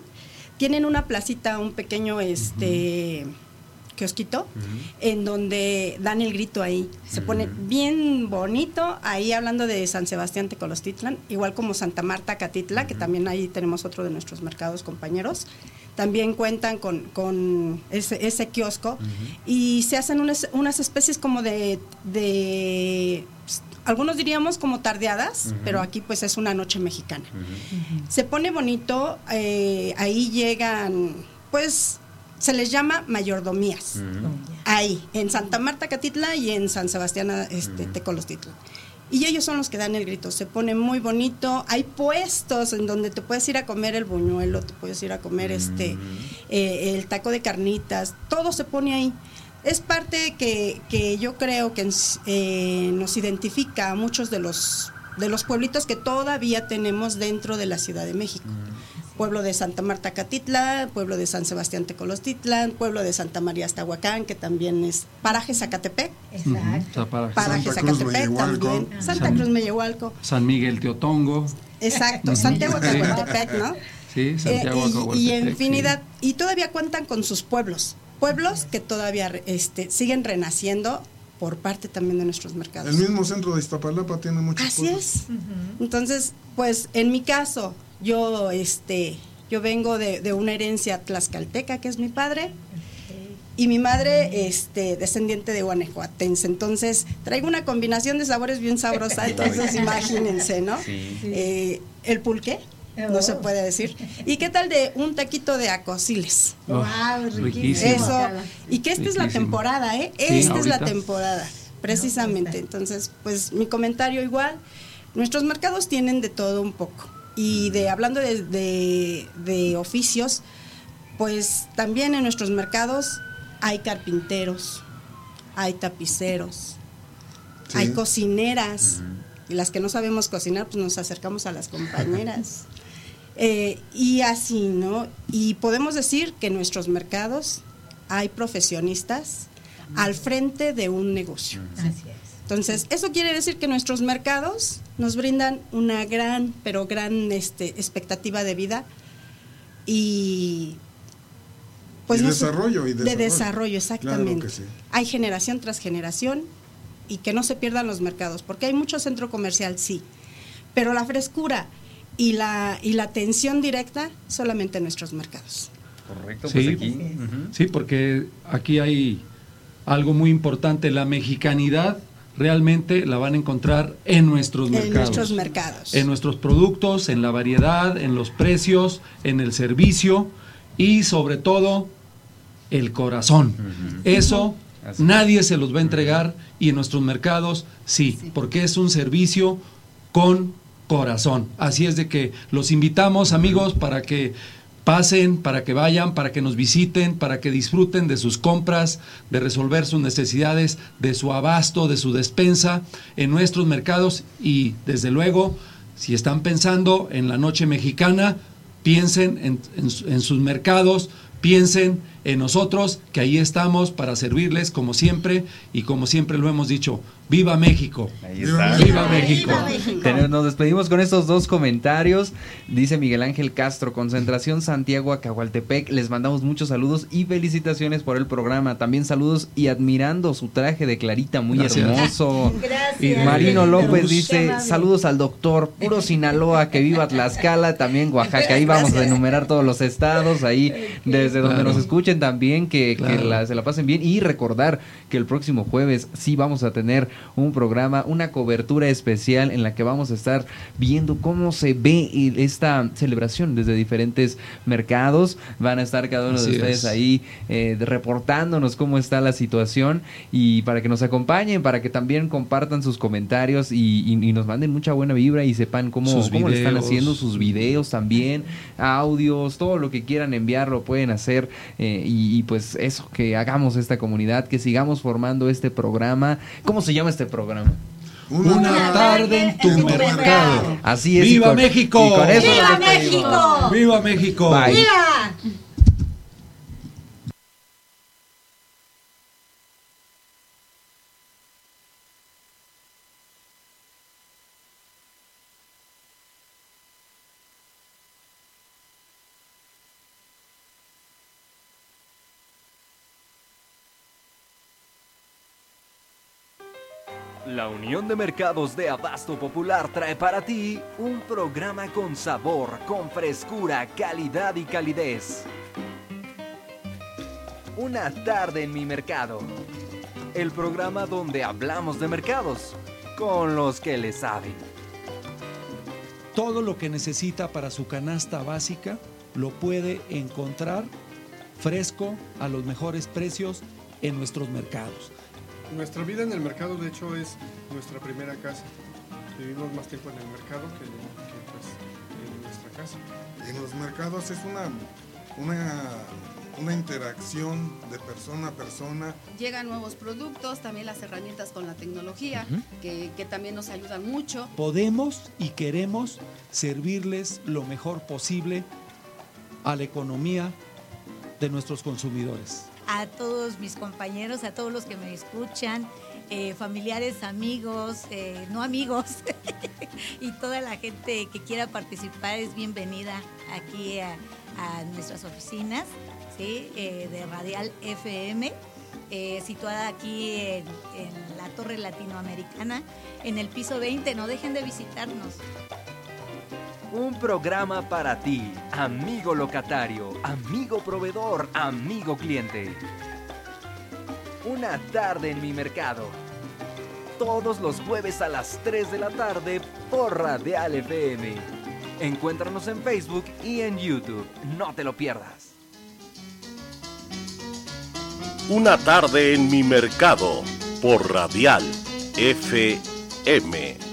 tienen una placita, un pequeño este kiosquito, en donde dan el grito ahí. Se pone bien bonito, ahí hablando de San Sebastián Tecolostitlan, igual como Santa Marta Catitla, que también ahí tenemos otro de nuestros mercados compañeros. También cuentan con, con ese, ese kiosco y se hacen unas, unas especies como de, de algunos diríamos como tardeadas, pero aquí pues es una noche mexicana. Se pone bonito, eh, ahí llegan, pues se les llama mayordomías. Ahí, en Santa Marta Catitla y en San Sebastián este, Tecolostitla. Y ellos son los que dan el grito, se pone muy bonito. Hay puestos en donde te puedes ir a comer el buñuelo, te puedes ir a comer este eh, el taco de carnitas, todo se pone ahí. Es parte que, que yo creo que eh, nos identifica a muchos de los, de los pueblitos que todavía tenemos dentro de la Ciudad de México. Pueblo de Santa Marta Catitla, pueblo de San Sebastián Tecolostitlan, pueblo de Santa María Aztahuacán, que también es paraje Zacatepec. Para- Paraje Santa Cruz, Zacatepec Mellehualco. también. Santa San- Cruz Meyehualco. San Miguel Teotongo. Exacto. Santiago. Tehuantepec, ¿no? Sí, Santiago Eh, y- y, infinidad. Y todavía cuentan con sus pueblos. Pueblos que todavía este, siguen renaciendo por parte también de nuestros mercados. El mismo centro de Iztapalapa tiene muchos Así pueblos. es. Entonces, pues en mi caso, yo este yo vengo de, de una herencia tlaxcalteca, que es mi padre, y mi madre, este, descendiente de guanajuatense. Entonces, traigo una combinación de sabores bien sabrosa, (laughs) entonces imagínense, ¿no? Sí. Eh, el pulque, no se puede decir. ¿Y qué tal de un taquito de acosiles? Oh, Wow, riquísimo. Eso, y que esta es la temporada, ¿eh? Sí, esta es la temporada, precisamente. Entonces, pues mi comentario igual, nuestros mercados tienen de todo un poco. Y de hablando de, de- de oficios, pues también en nuestros mercados hay carpinteros, hay tapiceros, Sí. hay cocineras. Y las que no sabemos cocinar, pues nos acercamos a las compañeras. (laughs) Eh, y así, ¿no? Y podemos decir que en nuestros mercados hay profesionistas al frente de un negocio. Entonces, eso quiere decir que nuestros mercados nos brindan una gran, pero gran este, expectativa de vida y pues Y no sé, desarrollo, y de desarrollo. exactamente. Claro que sí. Hay generación tras generación y que no se pierdan los mercados, porque hay mucho centro comercial, sí, pero la frescura y la, y la atención directa solamente en nuestros mercados. Correcto, Sí, pues sí, porque aquí hay algo muy importante, la mexicanidad realmente la van a encontrar en nuestros En mercados. nuestros mercados. En nuestros productos, en la variedad, en los precios, en el servicio y sobre todo el corazón. Eso nadie se los va a entregar y en nuestros mercados sí, porque es un servicio con corazón. Así es de que los invitamos amigos para que pasen, para que vayan, para que nos visiten, para que disfruten de sus compras, de resolver sus necesidades, de su abasto, de su despensa en nuestros mercados. Y desde luego, si están pensando en la noche mexicana, piensen en, en su- en sus mercados, piensen en nosotros, que ahí estamos para servirles como siempre y como siempre lo hemos dicho, ¡Viva México! Ahí está. ¡Viva México! Nos despedimos con estos dos comentarios. Dice Miguel Ángel Castro, concentración Santiago Acahualtepec. Les mandamos muchos saludos y felicitaciones por el programa. También saludos y admirando su traje de Clarita, muy Gracias. hermoso. Gracias. Marino López dice, saludos al doctor, puro Sinaloa, que viva Tlaxcala, también Oaxaca. Ahí vamos a enumerar todos los estados, ahí desde donde Claro. nos escuchen también, que, que la- se la pasen bien. Y recordar que el próximo jueves sí vamos a tener un programa, una cobertura especial en la que vamos a estar viendo cómo se ve esta celebración desde diferentes mercados. Van a estar cada uno Así de ustedes es. ahí eh, reportándonos cómo está la situación y para que nos acompañen, para que también compartan sus comentarios y, y- y nos manden mucha buena vibra y sepan cómo, Sus cómo le están haciendo sus videos también, audios, todo lo que quieran enviar lo pueden hacer eh, y, y pues eso, que hagamos esta comunidad, que sigamos formando este programa. ¿Cómo se llama este programa? Una tarde en tu mercado. Así es. y ¡Viva con- México! y con eso ¡Viva. México! ¡Viva México! Bye. ¡Viva! La Unión de Mercados de Abasto Popular trae para ti un programa con sabor, con frescura, calidad y calidez. Una tarde en mi mercado. El programa donde hablamos de mercados con los que le saben. Todo lo que necesita para su canasta básica lo puede encontrar fresco a los mejores precios en nuestros mercados. Nuestra vida en el mercado, de hecho, es nuestra primera casa. Vivimos más tiempo en el mercado que, que, pues, en nuestra casa. En los mercados es una, una, una interacción de persona a persona. Llegan nuevos productos, también las herramientas con la tecnología, que, que también nos ayudan mucho. Podemos y queremos servirles lo mejor posible a la economía de nuestros consumidores. A todos mis compañeros, a todos los que me escuchan, eh, familiares, amigos, eh, no amigos, (laughs) y toda la gente que quiera participar es bienvenida aquí a, nuestras oficinas. Eh, de Radial FM. situada aquí en la Torre Latinoamericana, en el piso 20. No dejen de visitarnos. Un programa para ti, amigo locatario, amigo proveedor, amigo cliente. Una tarde en mi mercado. Todos los jueves a las 3 de la tarde por Radial FM. Encuéntranos en Facebook y en YouTube. No te lo pierdas. Una tarde en mi mercado por Radial FM.